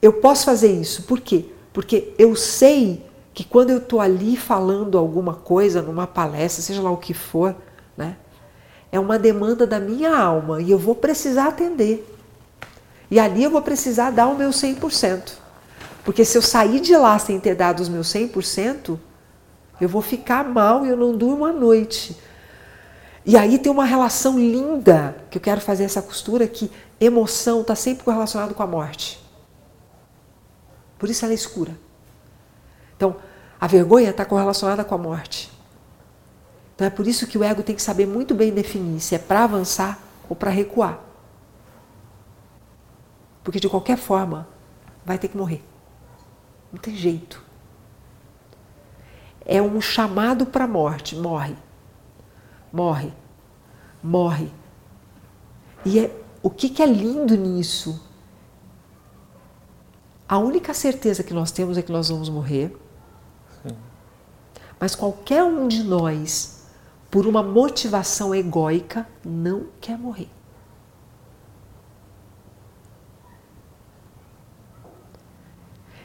eu posso fazer isso, por quê? Porque eu sei que quando eu estou ali falando alguma coisa numa palestra, seja lá o que for, né? É uma demanda da minha alma e eu vou precisar atender. E ali eu vou precisar dar o meu 100%. Porque se eu sair de lá sem ter dado os meus 100%, eu vou ficar mal e eu não durmo a noite. E aí tem uma relação linda, que eu quero fazer essa costura, que emoção está sempre correlacionado com a morte. Por isso ela é escura. Então, a vergonha está correlacionada com a morte. Então é por isso que o ego tem que saber muito bem definir se é para avançar ou para recuar. Porque de qualquer forma vai ter que morrer. Não tem jeito. É um chamado para a morte. Morre. Morre. Morre. E é, o que, que é lindo nisso? A única certeza que nós temos é que nós vamos morrer. Sim. Mas qualquer um de nós por uma motivação egóica, não quer morrer.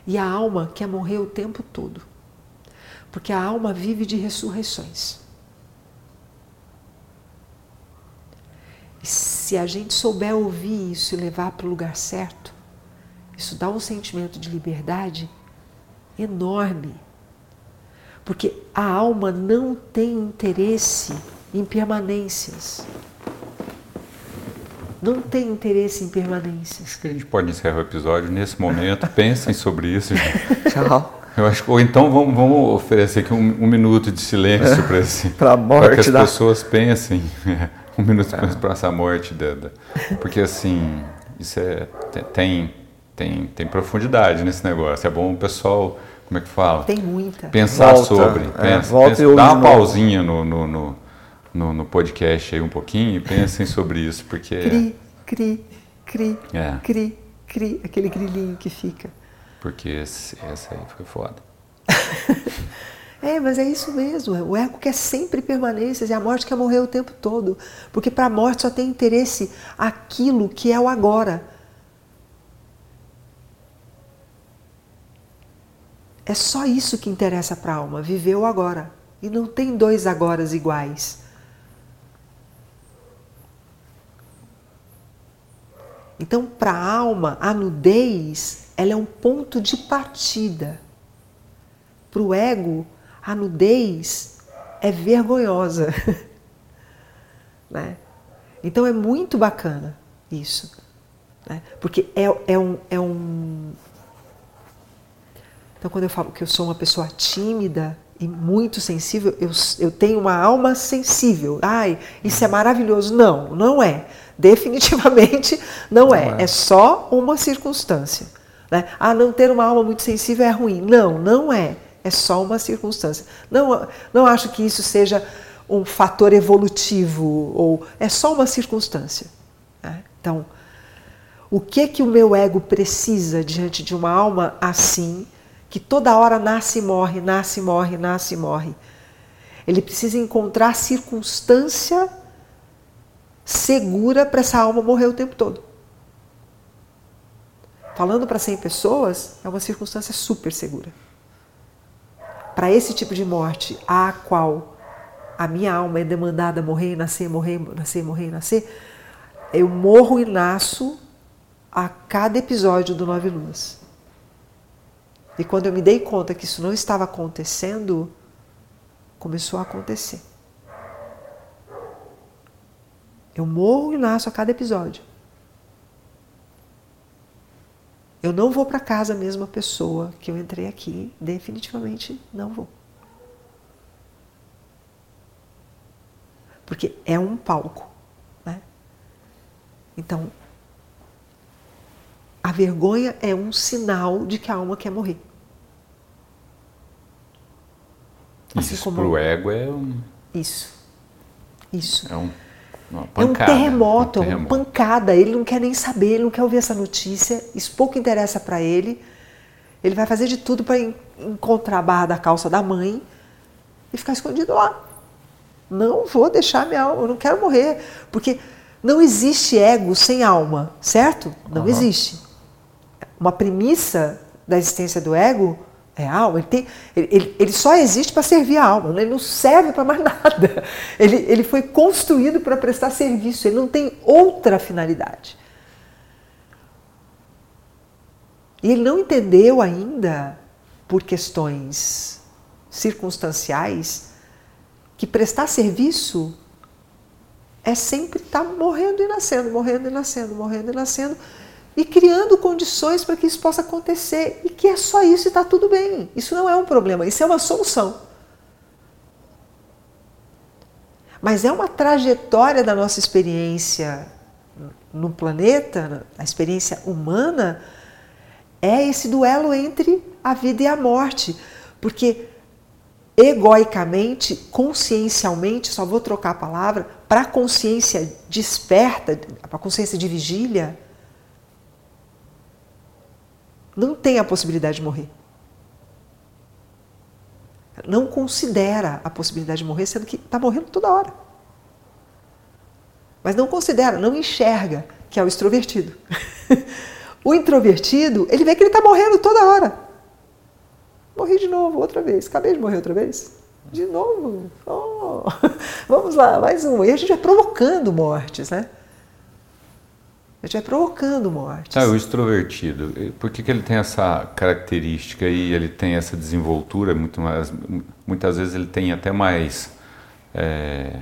E a alma quer morrer o tempo todo. Porque a alma vive de ressurreições. E se a gente souber ouvir isso e levar para o lugar certo, isso dá um sentimento de liberdade enorme porque a alma não tem interesse em permanências. Não tem interesse em permanências. Acho que a gente pode encerrar o episódio nesse momento. [LAUGHS] Pensem sobre isso. Tchau. Eu acho ou então vamos, vamos oferecer aqui um, um minuto de silêncio para esse, [LAUGHS] para que as da... pessoas pensem [LAUGHS] um minuto é. para essa morte dela, porque assim isso é tem tem tem profundidade nesse negócio. É bom o pessoal como é que fala? Tem muita. Pensar volta, sobre. É, pensa, volta pensa, dá uma pausinha no, no, no, no, no podcast aí um pouquinho e pensem [LAUGHS] sobre isso, porque... Cri, cri, cri, é. cri, cri, aquele grilinho que fica. Porque esse, essa aí foi foda. [LAUGHS] é, mas é isso mesmo. O ego quer sempre permanências e a morte quer morrer o tempo todo. Porque para a morte só tem interesse aquilo que é o agora É só isso que interessa para a alma, viver o agora. E não tem dois agoras iguais. Então, para a alma, a nudez ela é um ponto de partida. Para o ego, a nudez é vergonhosa. [LAUGHS] né? Então é muito bacana isso. Né? Porque é, é, um, é um, então, quando eu falo que eu sou uma pessoa tímida e muito sensível, eu, eu tenho uma alma sensível. Ai, isso é maravilhoso. Não, não é. [LAUGHS] Definitivamente não, é. não é. é. só uma circunstância. Né? Ah, não ter uma alma muito sensível é ruim. Não, não é. É só uma circunstância. Não, não acho que isso seja um fator evolutivo ou é só uma circunstância. Né? Então, o que que o meu ego precisa diante de uma alma assim? Que toda hora nasce e morre, nasce e morre, nasce e morre. Ele precisa encontrar circunstância segura para essa alma morrer o tempo todo. Falando para 100 pessoas, é uma circunstância super segura. Para esse tipo de morte, a qual a minha alma é demandada morrer, nascer, morrer, nascer, morrer, nascer, eu morro e nasço a cada episódio do Nove Luas. E quando eu me dei conta que isso não estava acontecendo, começou a acontecer. Eu morro e nasço a cada episódio. Eu não vou para casa a mesma pessoa que eu entrei aqui, definitivamente não vou. Porque é um palco, né? Então, a vergonha é um sinal de que a alma quer morrer. Assim Isso como... pro ego é um... Isso. Isso. É um é um terremoto, é uma pancada. Ele não quer nem saber, ele não quer ouvir essa notícia. Isso pouco interessa para ele. Ele vai fazer de tudo para encontrar a barra da calça da mãe e ficar escondido lá. Não vou deixar minha alma, eu não quero morrer. Porque não existe ego sem alma, certo? Não uhum. existe. Uma premissa da existência do ego é alma, ele, tem, ele, ele só existe para servir a alma, ele não serve para mais [LAUGHS] nada. Ele, ele foi construído para prestar serviço, ele não tem outra finalidade. E ele não entendeu ainda, por questões circunstanciais, que prestar serviço é sempre estar tá morrendo e nascendo, morrendo e nascendo, morrendo e nascendo e criando condições para que isso possa acontecer e que é só isso e está tudo bem. Isso não é um problema, isso é uma solução. Mas é uma trajetória da nossa experiência no planeta, a experiência humana, é esse duelo entre a vida e a morte. Porque egoicamente, consciencialmente, só vou trocar a palavra, para a consciência desperta, para a consciência de vigília, não tem a possibilidade de morrer. Não considera a possibilidade de morrer, sendo que está morrendo toda hora. Mas não considera, não enxerga que é o extrovertido. [LAUGHS] o introvertido, ele vê que ele está morrendo toda hora. Morri de novo, outra vez. Acabei de morrer outra vez. De novo. Oh. [LAUGHS] Vamos lá, mais um. E a gente vai provocando mortes, né? Gente vai provocando mortes. Ah, o extrovertido, por que, que ele tem essa característica e ele tem essa desenvoltura? Muito mais, muitas vezes ele tem até mais é,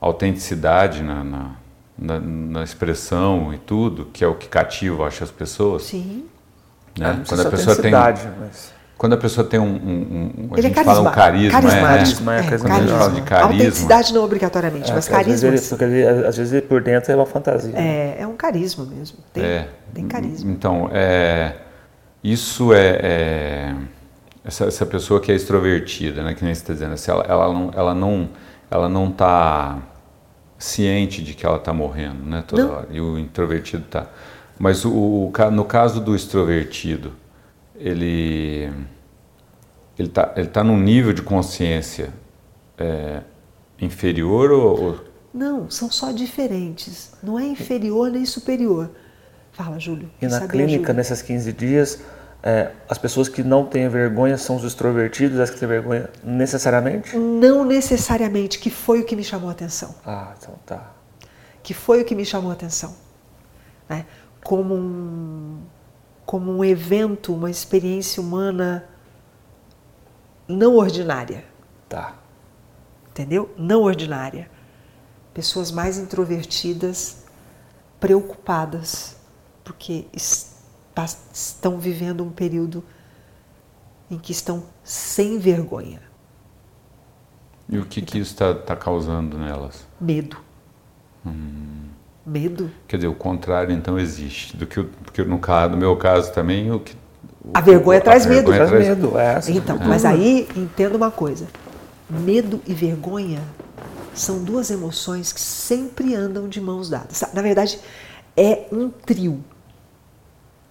autenticidade na, na, na, na, expressão e tudo, que é o que cativa, acho, as pessoas. Sim. Né? Quando a pessoa tem. Mas... Quando a pessoa tem um. um, um a ele gente é fala um carisma, carismático, é, é, é, carisma. carisma. de carisma. Autenticidade não obrigatoriamente, é, mas carisma. Às vezes, ele, ele, às vezes por dentro é uma fantasia. É, é um carisma mesmo. Tem, é, tem carisma. Então, é, isso é. é essa, essa, pessoa que é extrovertida, né, que nem você está dizendo, assim, ela, ela, não, ela não ela não está ciente de que ela está morrendo, né, toda não. hora. E o introvertido está. Mas o, o, no caso do extrovertido, ele ele está ele tá num nível de consciência é, inferior ou, Não, são só diferentes. Não é inferior nem superior. Fala, Júlio. E na clínica, nesses 15 dias, é, as pessoas que não têm vergonha são os extrovertidos, as que têm vergonha necessariamente? Não necessariamente, que foi o que me chamou a atenção. Ah, então tá. Que foi o que me chamou a atenção. Né? Como um como um evento, uma experiência humana não ordinária. Tá. Entendeu? Não ordinária. Pessoas mais introvertidas, preocupadas, porque estão vivendo um período em que estão sem vergonha. E o que, então, que isso está tá causando nelas? Medo. Hum. Medo. Quer dizer, o contrário então existe. Do que, porque no, caso, no meu caso tambem, o que. A vergonha o, traz a medo. Vergonha traz medo, é. Então, é. mas aí entenda uma coisa: medo e vergonha são duas emoções que sempre andam de mãos dadas. Na verdade, é um trio.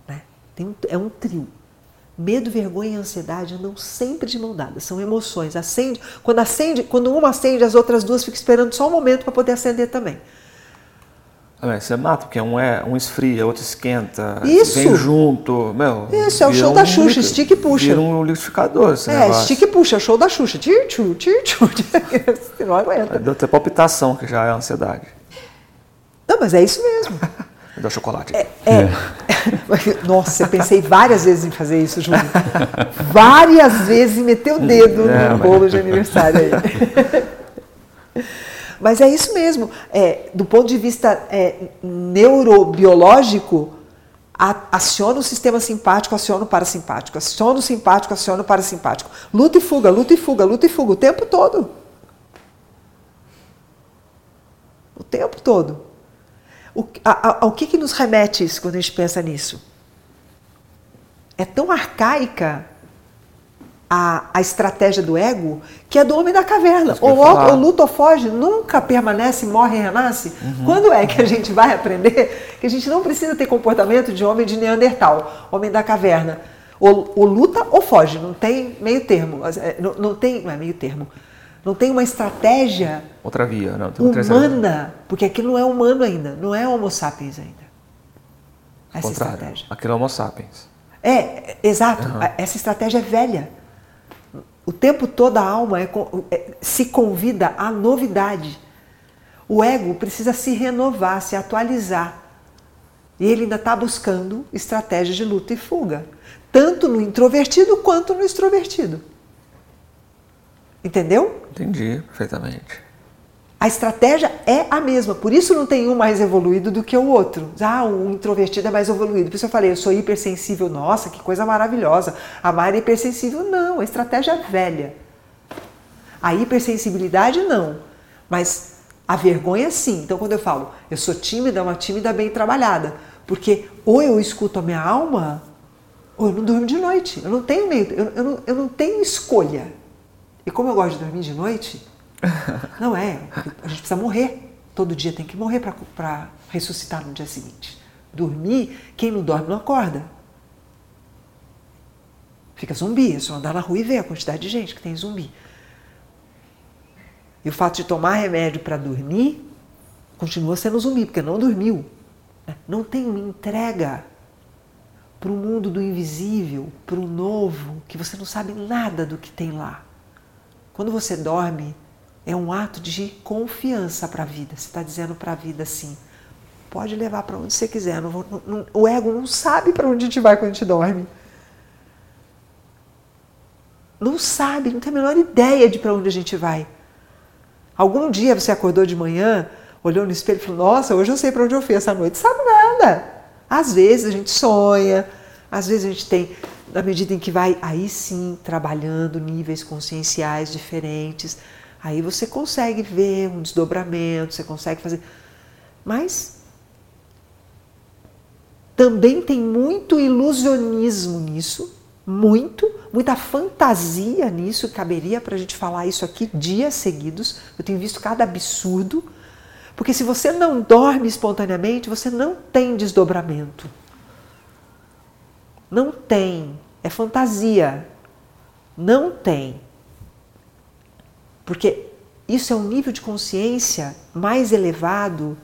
Né? Tem um, é um trio. Medo, vergonha e ansiedade andam sempre de mão dada. São emoções. Acende, quando acende, quando uma acende, as outras duas ficam esperando só um momento para poder acender também. Você mata, porque um, é, um esfria, outro esquenta, Isso. vem junto. Meu, Isso, é o show um da Xuxa, estica e puxa. Vira um liquidificador. Esse é, estica e puxa, é o show da Xuxa. Tir, tchu, tir, [LAUGHS] tchu. Não aguenta. Deu até palpitação, que já é ansiedade. Não, mas é isso mesmo. [LAUGHS] Me dá chocolate. É, é. [LAUGHS] Nossa, eu pensei várias vezes em fazer isso, Júlio. várias vezes e meter o dedo é, no bolo mas... de aniversário aí. Mas é isso mesmo. É, do ponto de vista é, neurobiológico, aciona o sistema simpático, aciona o parasimpático, aciona o simpático, aciona o parasimpático. Luta e fuga, luta e fuga, luta e fuga, o tempo todo. O tempo todo. O, a, a, que, que nos remete isso quando a gente pensa nisso? É tão arcaica a, a estratégia do ego que é do homem da caverna. Ou, ou luta ou foge, nunca permanece, morre e renasce. Uhum. Quando é que a gente vai aprender que a gente não precisa ter comportamento de homem de Neandertal, homem da caverna? Ou, ou luta ou foge, não tem meio termo. É, não, não tem, não é meio termo. Não tem uma estratégia outra via, não, tem humana, porque aquilo não é humano ainda, não é Homo sapiens ainda. Essa estratégia. Aquilo é Homo sapiens. É, exato. Uhum. Essa estratégia é velha. O tempo todo a alma é, é, se convida à novidade. O ego precisa se renovar, se atualizar. E ele ainda está buscando estratégias de luta e fuga, tanto no introvertido quanto no extrovertido. Entendeu? Entendi perfeitamente. A estratégia é a mesma, por isso não tem um mais evoluído do que o outro. Ah, um introvertido é mais evoluído. Por isso eu falei, eu sou hipersensível. Nossa, que coisa maravilhosa. A Mari é hipersensível. Não, a estratégia é velha. A hipersensibilidade não, mas a vergonha sim. Então quando eu falo, eu sou tímida, uma tímida bem trabalhada. Porque ou eu escuto a minha alma, ou eu não durmo de noite. Eu não tenho meio, eu, eu, não, eu não tenho escolha. E como eu gosto de dormir de noite, [LAUGHS] não é, a gente precisa morrer. Todo dia tem que morrer para ressuscitar no dia seguinte. Dormir, quem não dorme não acorda. Fica zumbi, é só andar na rua e ver a quantidade de gente que tem zumbi. E o fato de tomar remédio para dormir continua sendo zumbi, porque não dormiu. Né? Não tem uma entrega para o mundo do invisível, para o novo, que você não sabe nada do que tem lá. Quando você dorme, é um ato de confiança para a vida. Você está dizendo para a vida assim: pode levar para onde você quiser. Não vou, não, o ego não sabe para onde a gente vai quando a gente dorme. Não sabe, não tem a menor ideia de para onde a gente vai. Algum dia você acordou de manhã, olhou no espelho e falou: Nossa, hoje eu sei para onde eu fui essa noite. Sabe nada. Às vezes a gente sonha, às vezes a gente tem, na medida em que vai aí sim trabalhando níveis conscienciais diferentes Aí você consegue ver um desdobramento, você consegue fazer. Mas também tem muito ilusionismo nisso, muito, muita fantasia nisso. Caberia para a gente falar isso aqui dias seguidos. Eu tenho visto cada absurdo. Porque se você não dorme espontaneamente, você não tem desdobramento. Não tem. É fantasia. Não tem. Porque isso é um nível de consciência mais elevado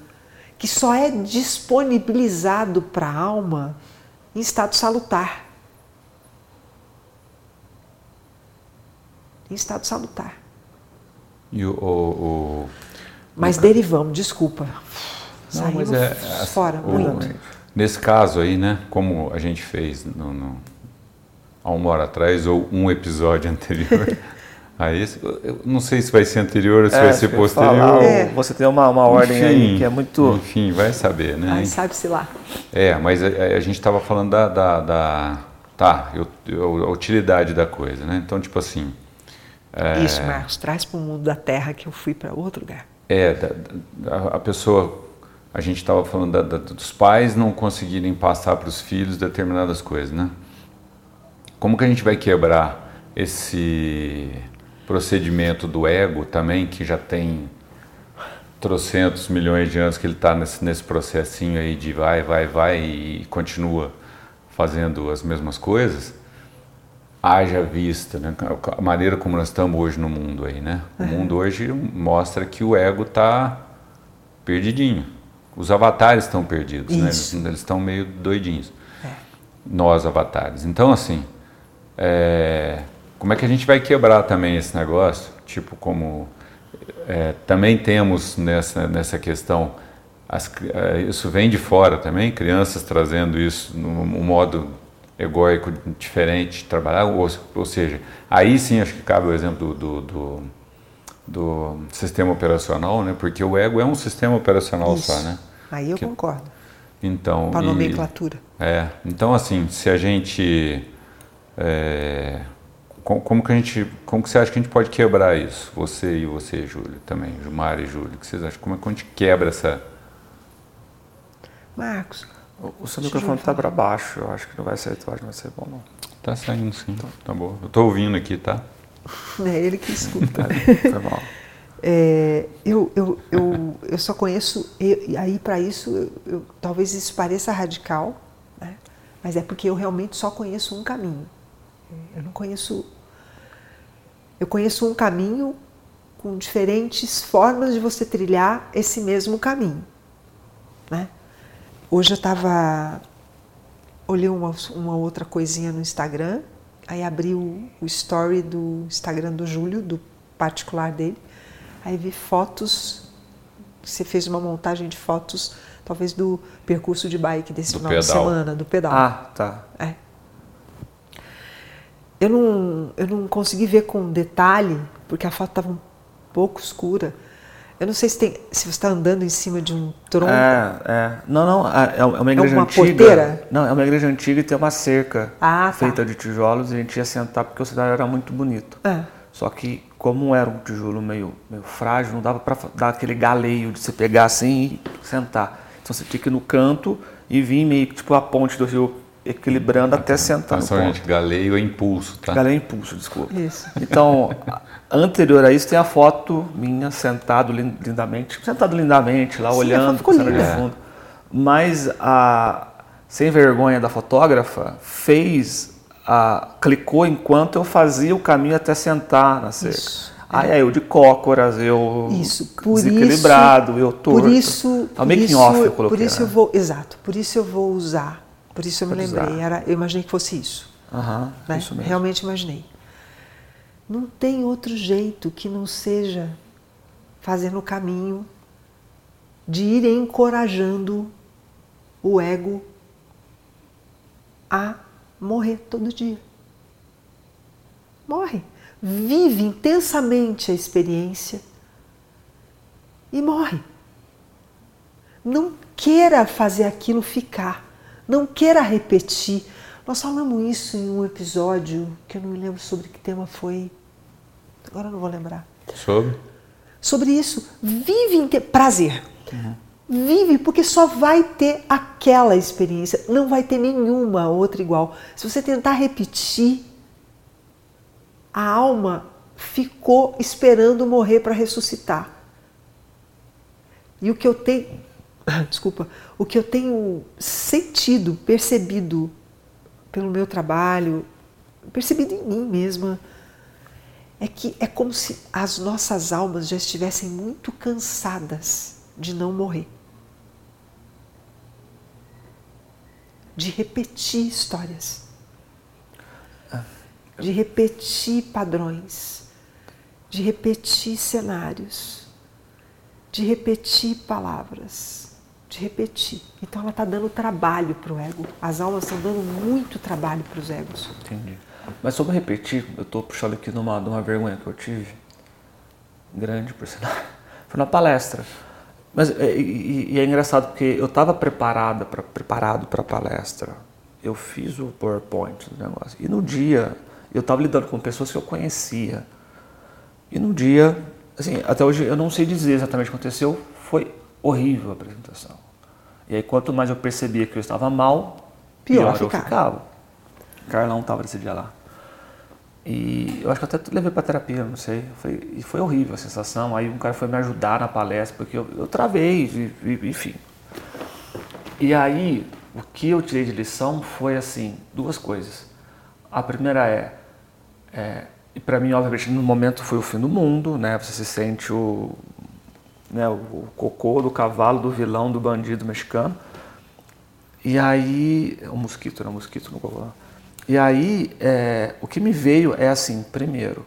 que só é disponibilizado para a alma em estado salutar. Em estado salutar. E o, o, o... Mas derivamos, desculpa. Não, Saímos é, fora, o, muito. Nesse caso aí, né, como a gente fez no, no, há uma hora atrás, ou um episódio [LAUGHS] anterior, a esse. Eu não sei se vai ser anterior ou se é, vai ser posterior. É. Você tem uma, uma ordem enfim, aí que é muito. Enfim, vai saber, né? Ai, sabe-se lá. É, mas a, a gente estava falando da, da, da. tá, eu, eu, a utilidade da coisa, né? Então, tipo assim. É, Isso, Marcos, traz para o mundo da Terra que eu fui para outro lugar. É, da, da, a pessoa. A gente estava falando dos pais não conseguirem passar para os filhos determinadas coisas, né? Como que a gente vai quebrar esse procedimento do ego também, que já tem trocentos milhões de anos que ele está nesse, nesse processinho aí de vai, vai, vai e continua fazendo as mesmas coisas, haja vista, né? a maneira como nós estamos hoje no mundo aí, né? O mundo hoje mostra que o ego está perdidinho. Os avatares estão perdidos, né? Eles, eles estão meio doidinhos. É. Nós, avatares. Então, assim, é, como é que a gente vai quebrar também esse negócio? Tipo, como é, também temos nessa, nessa questão as, eh, isso vem de fora também, crianças trazendo isso num modo egóico diferente de trabalhar, ou, ou seja, aí sim acho que cabe o exemplo do, do, do, do sistema operacional, né? porque o ego é um sistema operacional Isso. só, né? Aí eu Que- concordo. Então, Para e- nomenclatura. é, então assim, se a gente é, co- como, que a gente, como que você acha que a gente pode quebrar isso? Você e você, Júlio, também, Gilmar e Júlio, o que vocês acham? Como é que a gente quebra essa Marcos, O, o seu eu microfone falar. tá para baixo, eu acho que não vai ser, eu acho que não vai ser bom não. Tá saindo sim, tá bom. Eu tô ouvindo aqui, tá? [LAUGHS] é ele que escuta. Foi mal. [LAUGHS] É, eu, eu, eu, eu só conheço, e e aí para isso, eu- eu- talvez isso pareça radical, né? mas é porque eu realmente só conheço um caminho. Eu não conheço. Eu conheço um caminho com diferentes formas de você trilhar esse mesmo caminho. Né? Hoje eu estava. Olhei uma, uma outra coisinha no Instagram, aí abri o, o story do Instagram do Júlio, do particular dele, aí vi fotos. Você fez uma montagem de fotos, talvez do percurso de bike desse Do final de pedal. semana, do pedal. Ah, tá. É. Eu não, eu não consegui ver com detalhe, porque a foto estava um pouco escura. Eu não sei se, tem, se você está andando em cima de um tronco. É, é. Não, não, é é uma igreja uma antiga. porteira? Não, é uma igreja antiga e tem uma cerca Ah, tá. feita de tijolos e a gente ia sentar porque o cenário era muito bonito. É. Só que, como era um tijolo meio, meio frágil, não dava para dar aquele galeio de você pegar assim e sentar. Então você tinha que ir no canto e vir meio que tipo a ponte do rio equilibrando até sentar no ponto. galeio é impulso, tá? Galeio impulso, desculpa. Isso. Então, anterior a isso tem a foto minha sentado lin- lindamente, sentado lindamente lá Sim, a olhando cenário de fundo. Mas a sem vergonha da fotógrafa fez a clicou enquanto eu fazia o caminho até sentar na cerca. Isso, Aí, aí eu de cócoras, eu Isso, por desequilibrado, isso, eu torto. Por isso, É o por making isso, off eu coloquei. por isso eu né? vou, exato, por isso eu vou usar. Por isso eu me lembrei, era, eu imaginei que fosse isso. Aham, né? isso mesmo. Realmente imaginei. Não tem outro jeito que não seja fazendo o caminho de ir encorajando o ego a morrer todo dia. Morre. Vive intensamente a experiência e morre. Não queira fazer aquilo ficar. Não queira repetir. Nós falamos isso em um episódio que eu não me lembro sobre que tema foi. Agora eu não vou lembrar. Sobre? Sobre isso. Vive em ter prazer. Vive porque só vai ter aquela experiência. Não vai ter nenhuma outra igual. Se você tentar repetir, a alma ficou esperando morrer para ressuscitar. E o que eu tenho, [COUGHS] desculpa, o que eu tenho sentido, percebido pelo meu trabalho, percebido em mim mesma, é que é como se as nossas almas já estivessem muito cansadas de não morrer. De repetir histórias. De repetir padrões. De repetir cenários. De repetir palavras. De repetir. Então ela está dando trabalho para o ego. As almas estão dando muito trabalho para os egos. Entendi. Mas sobre repetir, eu tô puxando aqui numa, numa vergonha que eu tive, grande por sinal, [LAUGHS] foi na palestra. Mas é, e, e é engraçado porque eu estava preparada preparado para a palestra. Eu fiz o PowerPoint do negócio. E no dia, eu estava lidando com pessoas que eu conhecia. E no dia, assim, até hoje eu não sei dizer exatamente o que aconteceu, foi horrível a apresentação. E aí quanto mais eu percebia que eu estava mal, Pior pior, eu ficava. Carlão estava nesse dia lá. E eu acho que eu até levei para terapia, não sei. Foi, e foi horrível a sensação. Aí um cara foi me ajudar na palestra, porque eu, eu travei, e- e- enfim. E aí, o que eu tirei de lição foi assim, duas coisas. A primeira é, é e para mim, obviamente, no momento foi o fim do mundo, né? Você se sente o, né, o, o cocô do cavalo, do vilão, do bandido mexicano. E aí, o mosquito, era um mosquito no cocô. E aí, é, o que me veio é assim, primeiro,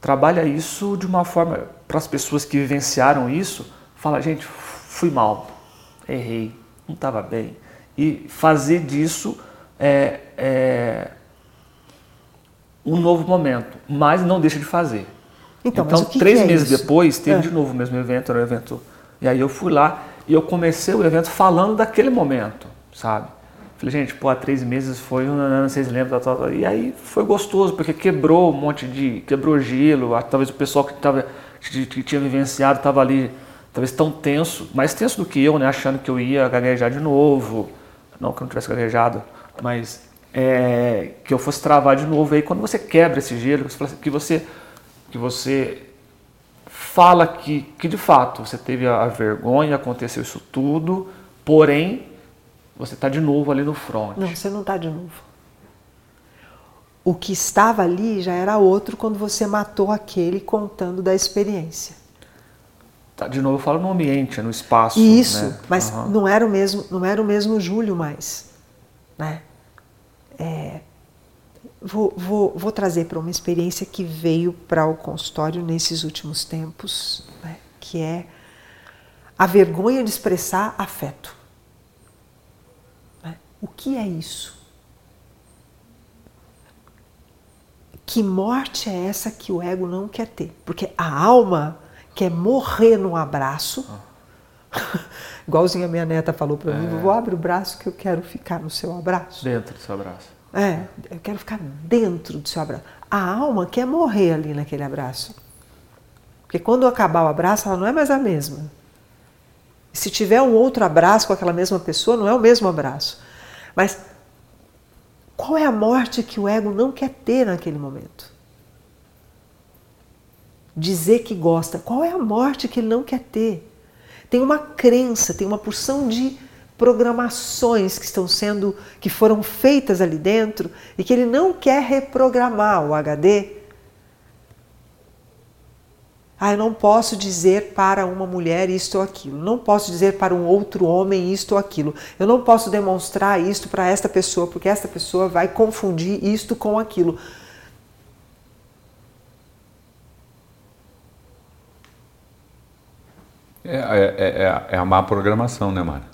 trabalha isso de uma forma, para as pessoas que vivenciaram isso, fala, gente, fui mal, errei, não estava bem. E fazer disso é, é, um novo momento, mas não deixa de fazer. Então, então três que é meses isso? depois, teve é. de novo o mesmo evento, era um evento. E aí eu fui lá e eu comecei o evento falando daquele momento, sabe? Falei, gente, pô, há três meses foi, não vocês lembram, tal, tal, E aí foi gostoso, porque quebrou um monte de. quebrou gelo, talvez o pessoal que, tava, que tinha vivenciado estava ali, talvez tão tenso, mais tenso do que eu, né? Achando que eu ia gaguejar de novo. Não que eu não tivesse gaguejado, mas é, que eu fosse travar de novo. E aí quando você quebra esse gelo, que você, que você fala que, que de fato você teve a, a vergonha, aconteceu isso tudo, porém você está de novo ali no front. Não, você não está de novo. O que estava ali já era outro quando você matou aquele contando da experiência. Tá, de novo eu falo no ambiente, no espaço. Isso, né? mas uhum. não era o mesmo, não era o mesmo Júlio mais, né? É, vou, vou, vou trazer para uma experiência que veio para o consultório nesses últimos tempos, né? que é a vergonha de expressar afeto. O que é isso? Que morte é essa que o ego não quer ter? Porque a alma quer morrer num abraço. [LAUGHS] Igualzinho a minha neta falou para é. mim, vou abrir o braço que eu quero ficar no seu abraço. Dentro do seu abraço. É, eu quero ficar dentro do seu abraço. A alma quer morrer ali naquele abraço. Porque quando acabar o abraço, ela não é mais a mesma. E se tiver um outro abraço com aquela mesma pessoa, não é o mesmo abraço. Mas qual é a morte que o ego não quer ter naquele momento? Dizer que gosta, qual é a morte que ele não quer ter? Tem uma crença, tem uma porção de programações que estão sendo, que foram feitas ali dentro e que ele não quer reprogramar o HD ah, eu não posso dizer para uma mulher isto ou aquilo. Não posso dizer para um outro homem isto ou aquilo. Eu não posso demonstrar isto para esta pessoa, porque esta pessoa vai confundir isto com aquilo. É, é, é, é a má programação, né, Mara?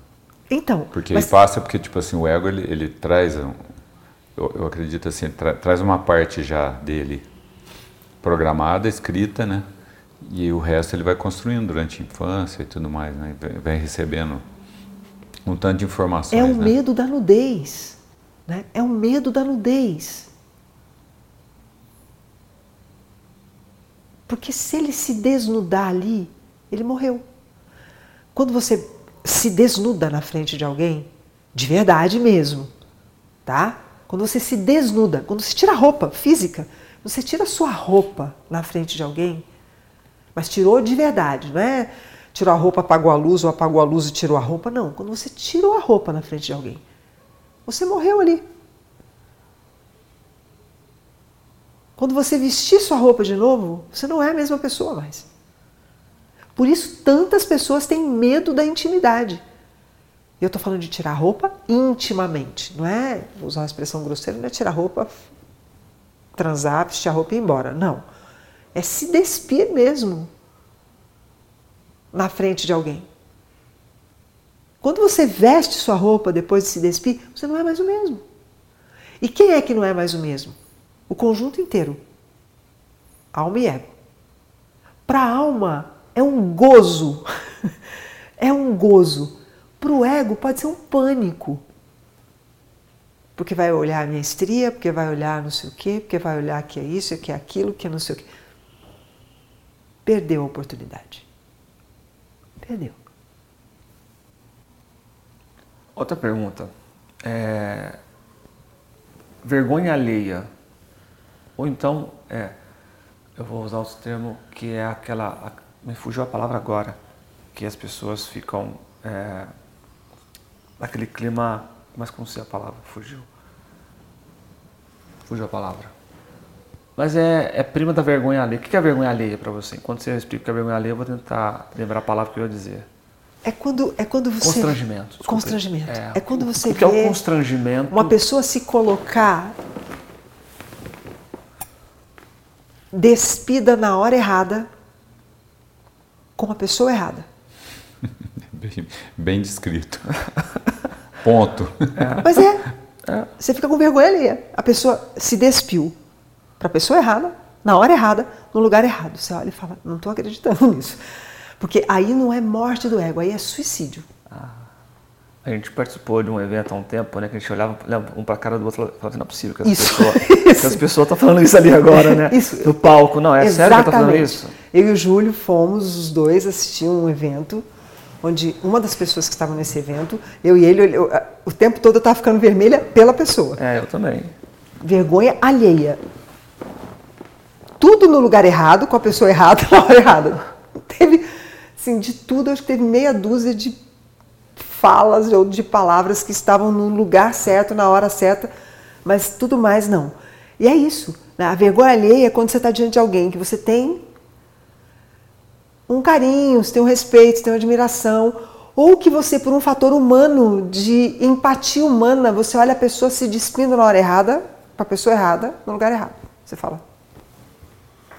Então. Porque mas... passa porque, tipo assim, o ego, ele, ele traz, eu, eu acredito assim, tra, traz uma parte já dele programada, escrita, né? E o resto ele vai construindo durante a infância e tudo mais, né? Vai recebendo um tanto de informações. É o né? medo da nudez. Né? É o medo da nudez. Porque se ele se desnudar ali, ele morreu. Quando você se desnuda na frente de alguém, de verdade mesmo, tá? Quando você se desnuda, quando você tira a roupa física, você tira a sua roupa na frente de alguém, mas tirou de verdade, não é tirou a roupa, apagou a luz, ou apagou a luz e tirou a roupa. Não, quando você tirou a roupa na frente de alguém, você morreu ali. Quando você vestir sua roupa de novo, você não é a mesma pessoa mais. Por isso, tantas pessoas têm medo da intimidade. Eu estou falando de tirar roupa intimamente, não é usar uma expressão grosseira, não é tirar roupa, transar, vestir a roupa e ir embora. Não é se despir mesmo na frente de alguém. Quando você veste sua roupa depois de se despir, você não é mais o mesmo. E quem é que não é mais o mesmo? O conjunto inteiro. Alma e ego. Para a alma é um gozo. [LAUGHS] é um gozo. Para o ego pode ser um pânico. Porque vai olhar a minha estria, porque vai olhar não sei o quê, porque vai olhar que é isso, que é aquilo, que é não sei o quê perdeu a oportunidade. Perdeu. Outra pergunta. É... Vergonha alheia. Ou então, é, eu vou usar outro termo que é aquela. Me fugiu a palavra agora. Que as pessoas ficam. É, naquele clima. Mas como se a palavra fugiu? Fugiu a palavra mas é, é prima da vergonha alheia. O que é vergonha alheia para você? Quando você explica o que é vergonha alheia, eu vou tentar lembrar a palavra que eu ia dizer. É quando, é quando você. Constrangimento. Desculpa. Constrangimento. É, é quando você. O que é o constrangimento? Uma pessoa se colocar despida na hora errada com a pessoa errada. [LAUGHS] Bem, bem descrito. Ponto. É. Mas é, é. Você fica com vergonha ali. A pessoa se despiu para a pessoa errada, na hora errada, no lugar errado. Você olha e fala, não estou acreditando nisso. Porque aí não é morte do ego, aí é suicídio. Ah. A gente participou de um evento há um tempo, né? Que a gente olhava um para a cara do outro e falava, assim, não é possível que as [LAUGHS] pessoas estão tá falando isso ali agora, né? Isso. No palco. Não, é Exatamente. sério que tá falando isso? Eu e o Júlio fomos os dois assistir um evento onde uma das pessoas que estavam nesse evento, eu e ele, eu, o tempo todo eu estava ficando vermelha pela pessoa. É, eu também. Vergonha alheia. Tudo no lugar errado, com a pessoa errada, [LAUGHS] na hora errada. Teve, assim, de tudo, acho que teve meia dúzia de falas ou de palavras que estavam no lugar certo, na hora certa, mas tudo mais não. E é isso. Né? A vergonha alheia é quando você está diante de alguém que você tem um carinho, você tem um respeito, você tem uma admiração, ou que você, por um fator humano, de empatia humana, você olha a pessoa se despindo na hora errada, para a pessoa errada, no lugar errado. Você fala.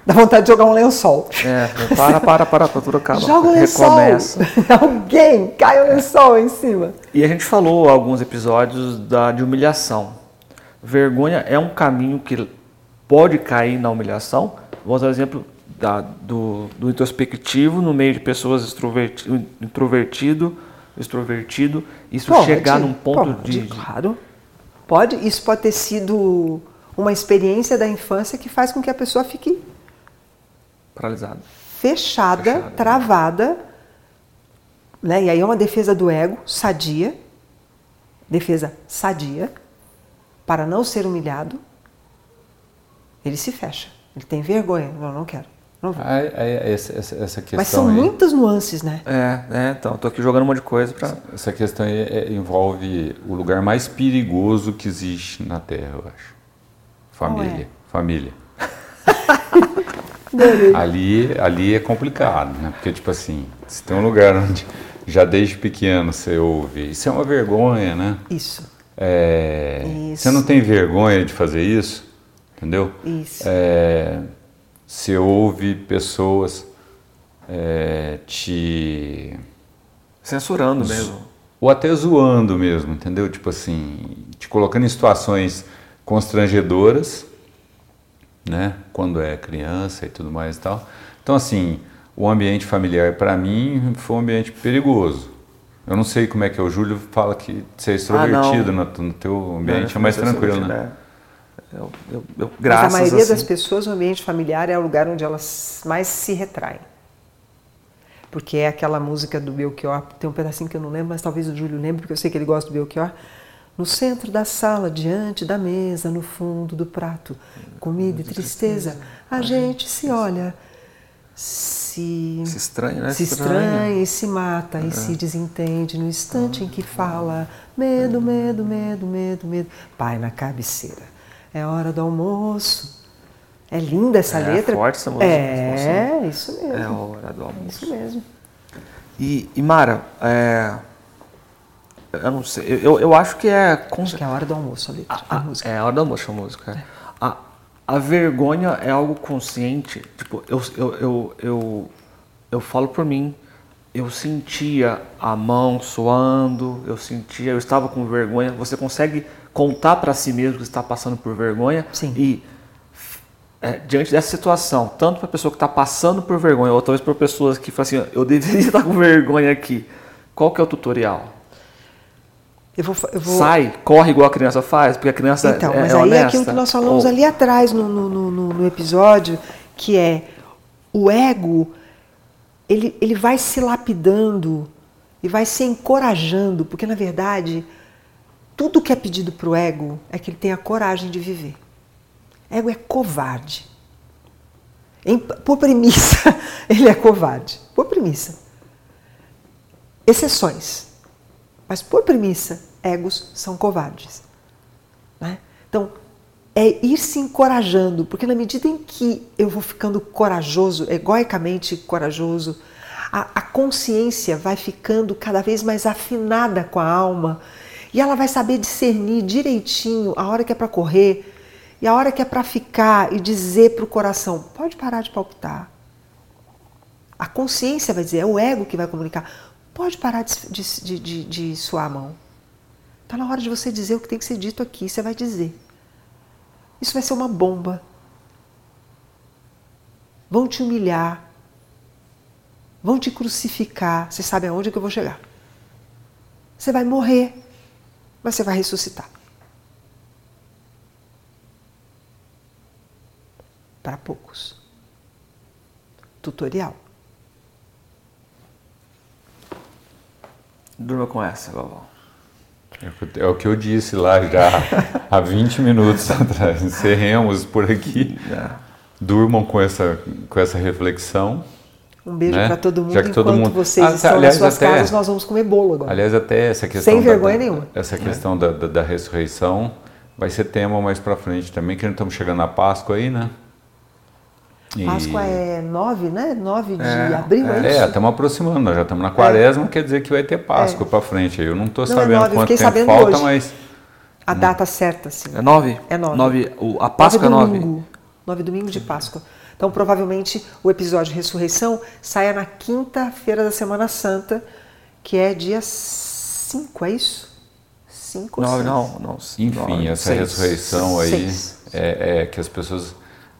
Dá vontade de jogar um lençol. É, para, para, para, para tudo acaba. Joga um lençol. Recomeça. [LAUGHS] Alguém cai o lençol em cima. E a gente falou alguns episódios da, de humilhação. Vergonha é um caminho que pode cair na humilhação. Vamos dar um exemplo da, do, do, introspectivo no meio de pessoas extrovertido, introvertido, extrovertido. Isso pode, chegar num ponto pode, de. Claro. Pode. Isso pode ter sido uma experiência da infância que faz com que a pessoa fique Paralisada. Fechada, Fechada, travada. Né? E aí é uma defesa do ego, sadia. Defesa sadia. Para não ser humilhado. Ele se fecha. Ele tem vergonha. Não, não quero. Não vou. Ah, é, essa, essa, questão Mas são aí, muitas nuances, né? É, é então, tô aqui jogando um monte de coisa para. Essa questão aí é, envolve o lugar mais perigoso que existe na Terra, eu acho. Família. É? [LAUGHS] Ali, ali é complicado, né? Porque, tipo assim, se tem um lugar onde já desde pequeno você ouve, isso é uma vergonha, né? Isso. É, isso. Você não tem vergonha de fazer isso, entendeu? Isso. É, você ouve pessoas é, te. Censurando mesmo. Ou até zoando mesmo, entendeu? Tipo assim, te colocando em situações constrangedoras né? Quando é criança e tudo mais e tal. Então, assim, o ambiente familiar para mim foi um ambiente perigoso. Eu não sei como é que é. O Júlio fala que ser extrovertido ah, no, no teu ambiente é, é mais tranquilo, né? Eu, eu, eu, graças Mas a maioria assim... das pessoas, o ambiente familiar é o lugar onde elas mais se retraem. Porque é aquela música do Belchior, tem um pedacinho que eu não lembro, mas talvez o Júlio lembre, porque eu sei que ele gosta do Belchior no centro da sala, diante da mesa, no fundo do prato, comida e tristeza, a gente se olha, se, se estranha, né? se estranha e se mata e se desentende no instante em que fala medo, medo, medo, medo, medo. Pai na cabeceira. É hora do almoço. É linda essa é, letra. É forte essa música. É, isso mesmo. É hora do almoço. Isso mesmo. E, e Mara, é, eu não sei. Eu, eu acho que é. Acho que é a hora do almoço ali. A, a, é a hora do almoço a música. É. A, a vergonha é algo consciente. Tipo, eu, eu, eu, eu, eu falo por mim. Eu sentia a mão suando, eu sentia, eu estava com vergonha. Você consegue contar para si mesmo que está passando por vergonha Sim. e é, diante dessa situação, tanto para a pessoa que está passando por vergonha, ou talvez para pessoas que falam assim, eu deveria estar [LAUGHS] com vergonha aqui. Qual que é o tutorial? Eu vou, eu vou... Sai, corre igual a criança faz, porque a criança então, é, mas é aí honesta. é aquilo que nós falamos Ou... ali atrás no, no, no, no, episódio, que é o ego, ele, ele vai se lapidando e vai se encorajando, porque na verdade tudo que é pedido para o ego é que ele tenha coragem de viver. Ego é covarde. Em, por premissa, [LAUGHS] ele é covarde. Por premissa. Exceções mas, por premissa, egos são covardes. Né? Então, é ir se encorajando, porque na medida em que eu vou ficando corajoso, egoicamente corajoso, a, a, consciência vai ficando cada vez mais afinada com a alma e ela vai saber discernir direitinho a hora que é para correr e a hora que é para ficar e dizer para o coração: pode parar de palpitar. A consciência vai dizer, é o ego que vai comunicar pode parar de, de, de, de suar a mão. Está na hora de você dizer o que tem que ser dito aqui. Você vai dizer. Isso vai ser uma bomba. Vão te humilhar. Vão te crucificar. Você sabe aonde que eu vou chegar. Você vai morrer, mas você vai ressuscitar. Para poucos. Tutorial. Durma com essa, Galvão. É o que eu disse lá já há 20 minutos [LAUGHS] atrás. Encerremos por aqui. É. Durmam com essa, com essa reflexão. Um beijo Né? para todo mundo. Já que Enquanto todo mundo- vocês Ah, estão aliás, nas suas até- casas, nós vamos comer bolo agora. Aliás, até essa questão. Sem da- vergonha da, nenhuma. Essa questão da, da, da ressurreição vai ser tema mais pra frente também, que nós estamos chegando na Páscoa aí, né? E- Páscoa é 9, né? 9 de É, abril, é, É, isso? estamos aproximando, nós já estamos na quaresma, quer dizer que vai ter Páscoa pra frente aí. Eu não Não, é sabendo nove, eu quanto fiquei tempo sabendo falta, hoje. mas. A data certa, sim. É nove? É nove. Nove. O, a Páscoa é nove. domingo. Nove domingo de Páscoa. Então, provavelmente, o episódio Ressurreição saia na quinta-feira da Semana Santa, que é dia 5, é isso? 5 ou Nove, seis? não, não. Enfim, nove, essa seis. ressurreição aí é, é que as pessoas.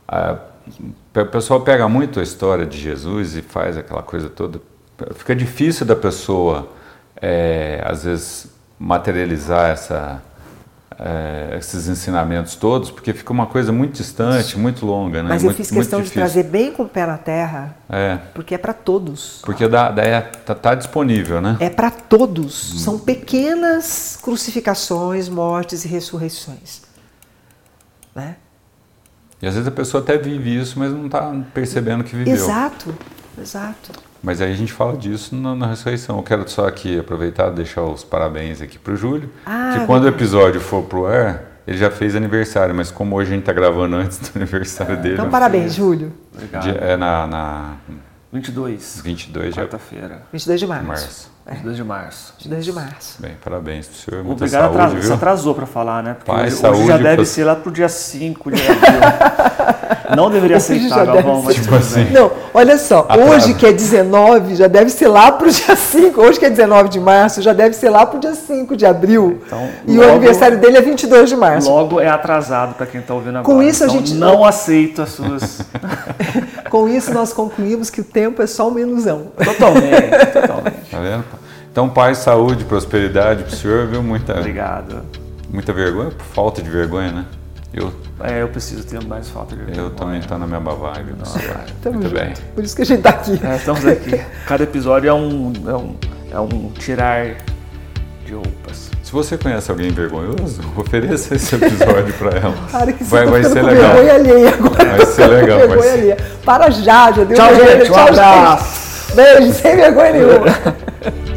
a- o pessoal pega muito a história de Jesus e faz aquela coisa toda. Fica difícil da pessoa, é, às vezes, materializar essa, é, esses ensinamentos todos, porque fica uma coisa muito distante, muito longa. Né? Mas eu muito, fiz questão de trazer bem com o pé na terra, É, porque é para todos. porque daí é- tá, tá disponível, né? É para todos. São pequenas crucificações, mortes e ressurreições. Né? E às vezes a pessoa até vive isso, mas não está percebendo que viveu. Exato, exato. Mas aí a gente fala disso na, na ressurreição. Eu quero só aqui aproveitar e deixar os parabéns aqui para o Júlio. Ah, que quando o episódio for pro ar, ele já fez aniversário, mas como hoje a gente está gravando antes do [LAUGHS] aniversário dele, Então, parabéns, Júlio. Obrigado. é na, na 22. 22 de Quarta-feira. 22 de março. março. 22 de março. 22 de março. Bem, parabéns pro senhor. Muita Obrigado, saúde, atrasou, viu? você atrasou pra falar, né? Porque Paz, hoje, hoje saúde, já deve pra- ser lá pro dia 5 de abril. [LAUGHS] Não deveria Hoje aceitar, já Galvão, deve mas ser. tudo assim. Não, olha só, Atrasa. hoje que é 19, já deve ser lá pro dia 5. Hoje que é 19 de março, já deve ser lá pro dia 5 de abril. Então, e o logo- aniversário dele é 22 de março. Logo é atrasado pra quem tá ouvindo agora. Com isso, a Então, gente- não aceito as suas... [LAUGHS] Com isso, nós concluímos que o tempo é só um menuzão. totalmente, totalmente. Tá vendo? Então, paz, saúde, prosperidade pro senhor, viu? Muita, Obrigado. muita vergonha, falta de vergonha, né? Eu, É, eu preciso ter mais falta de eu vergonha. também tô na minha vibe. Tamo Muito junto. bem. Por isso que a gente tá aqui. É, estamos aqui. Cada episódio é um, é um, é um tirar de roupas. Se você conhece alguém vergonhoso, ofereça esse episódio pra ela. [LAUGHS] Para que vai, tá vai ser legal. vergonha alheia agora. Vai ser legal, vai vergonha ser. alheia. Para já, já deu Tchau, gente. Um abraço. Beijo, sem vergonha nenhuma. [LAUGHS]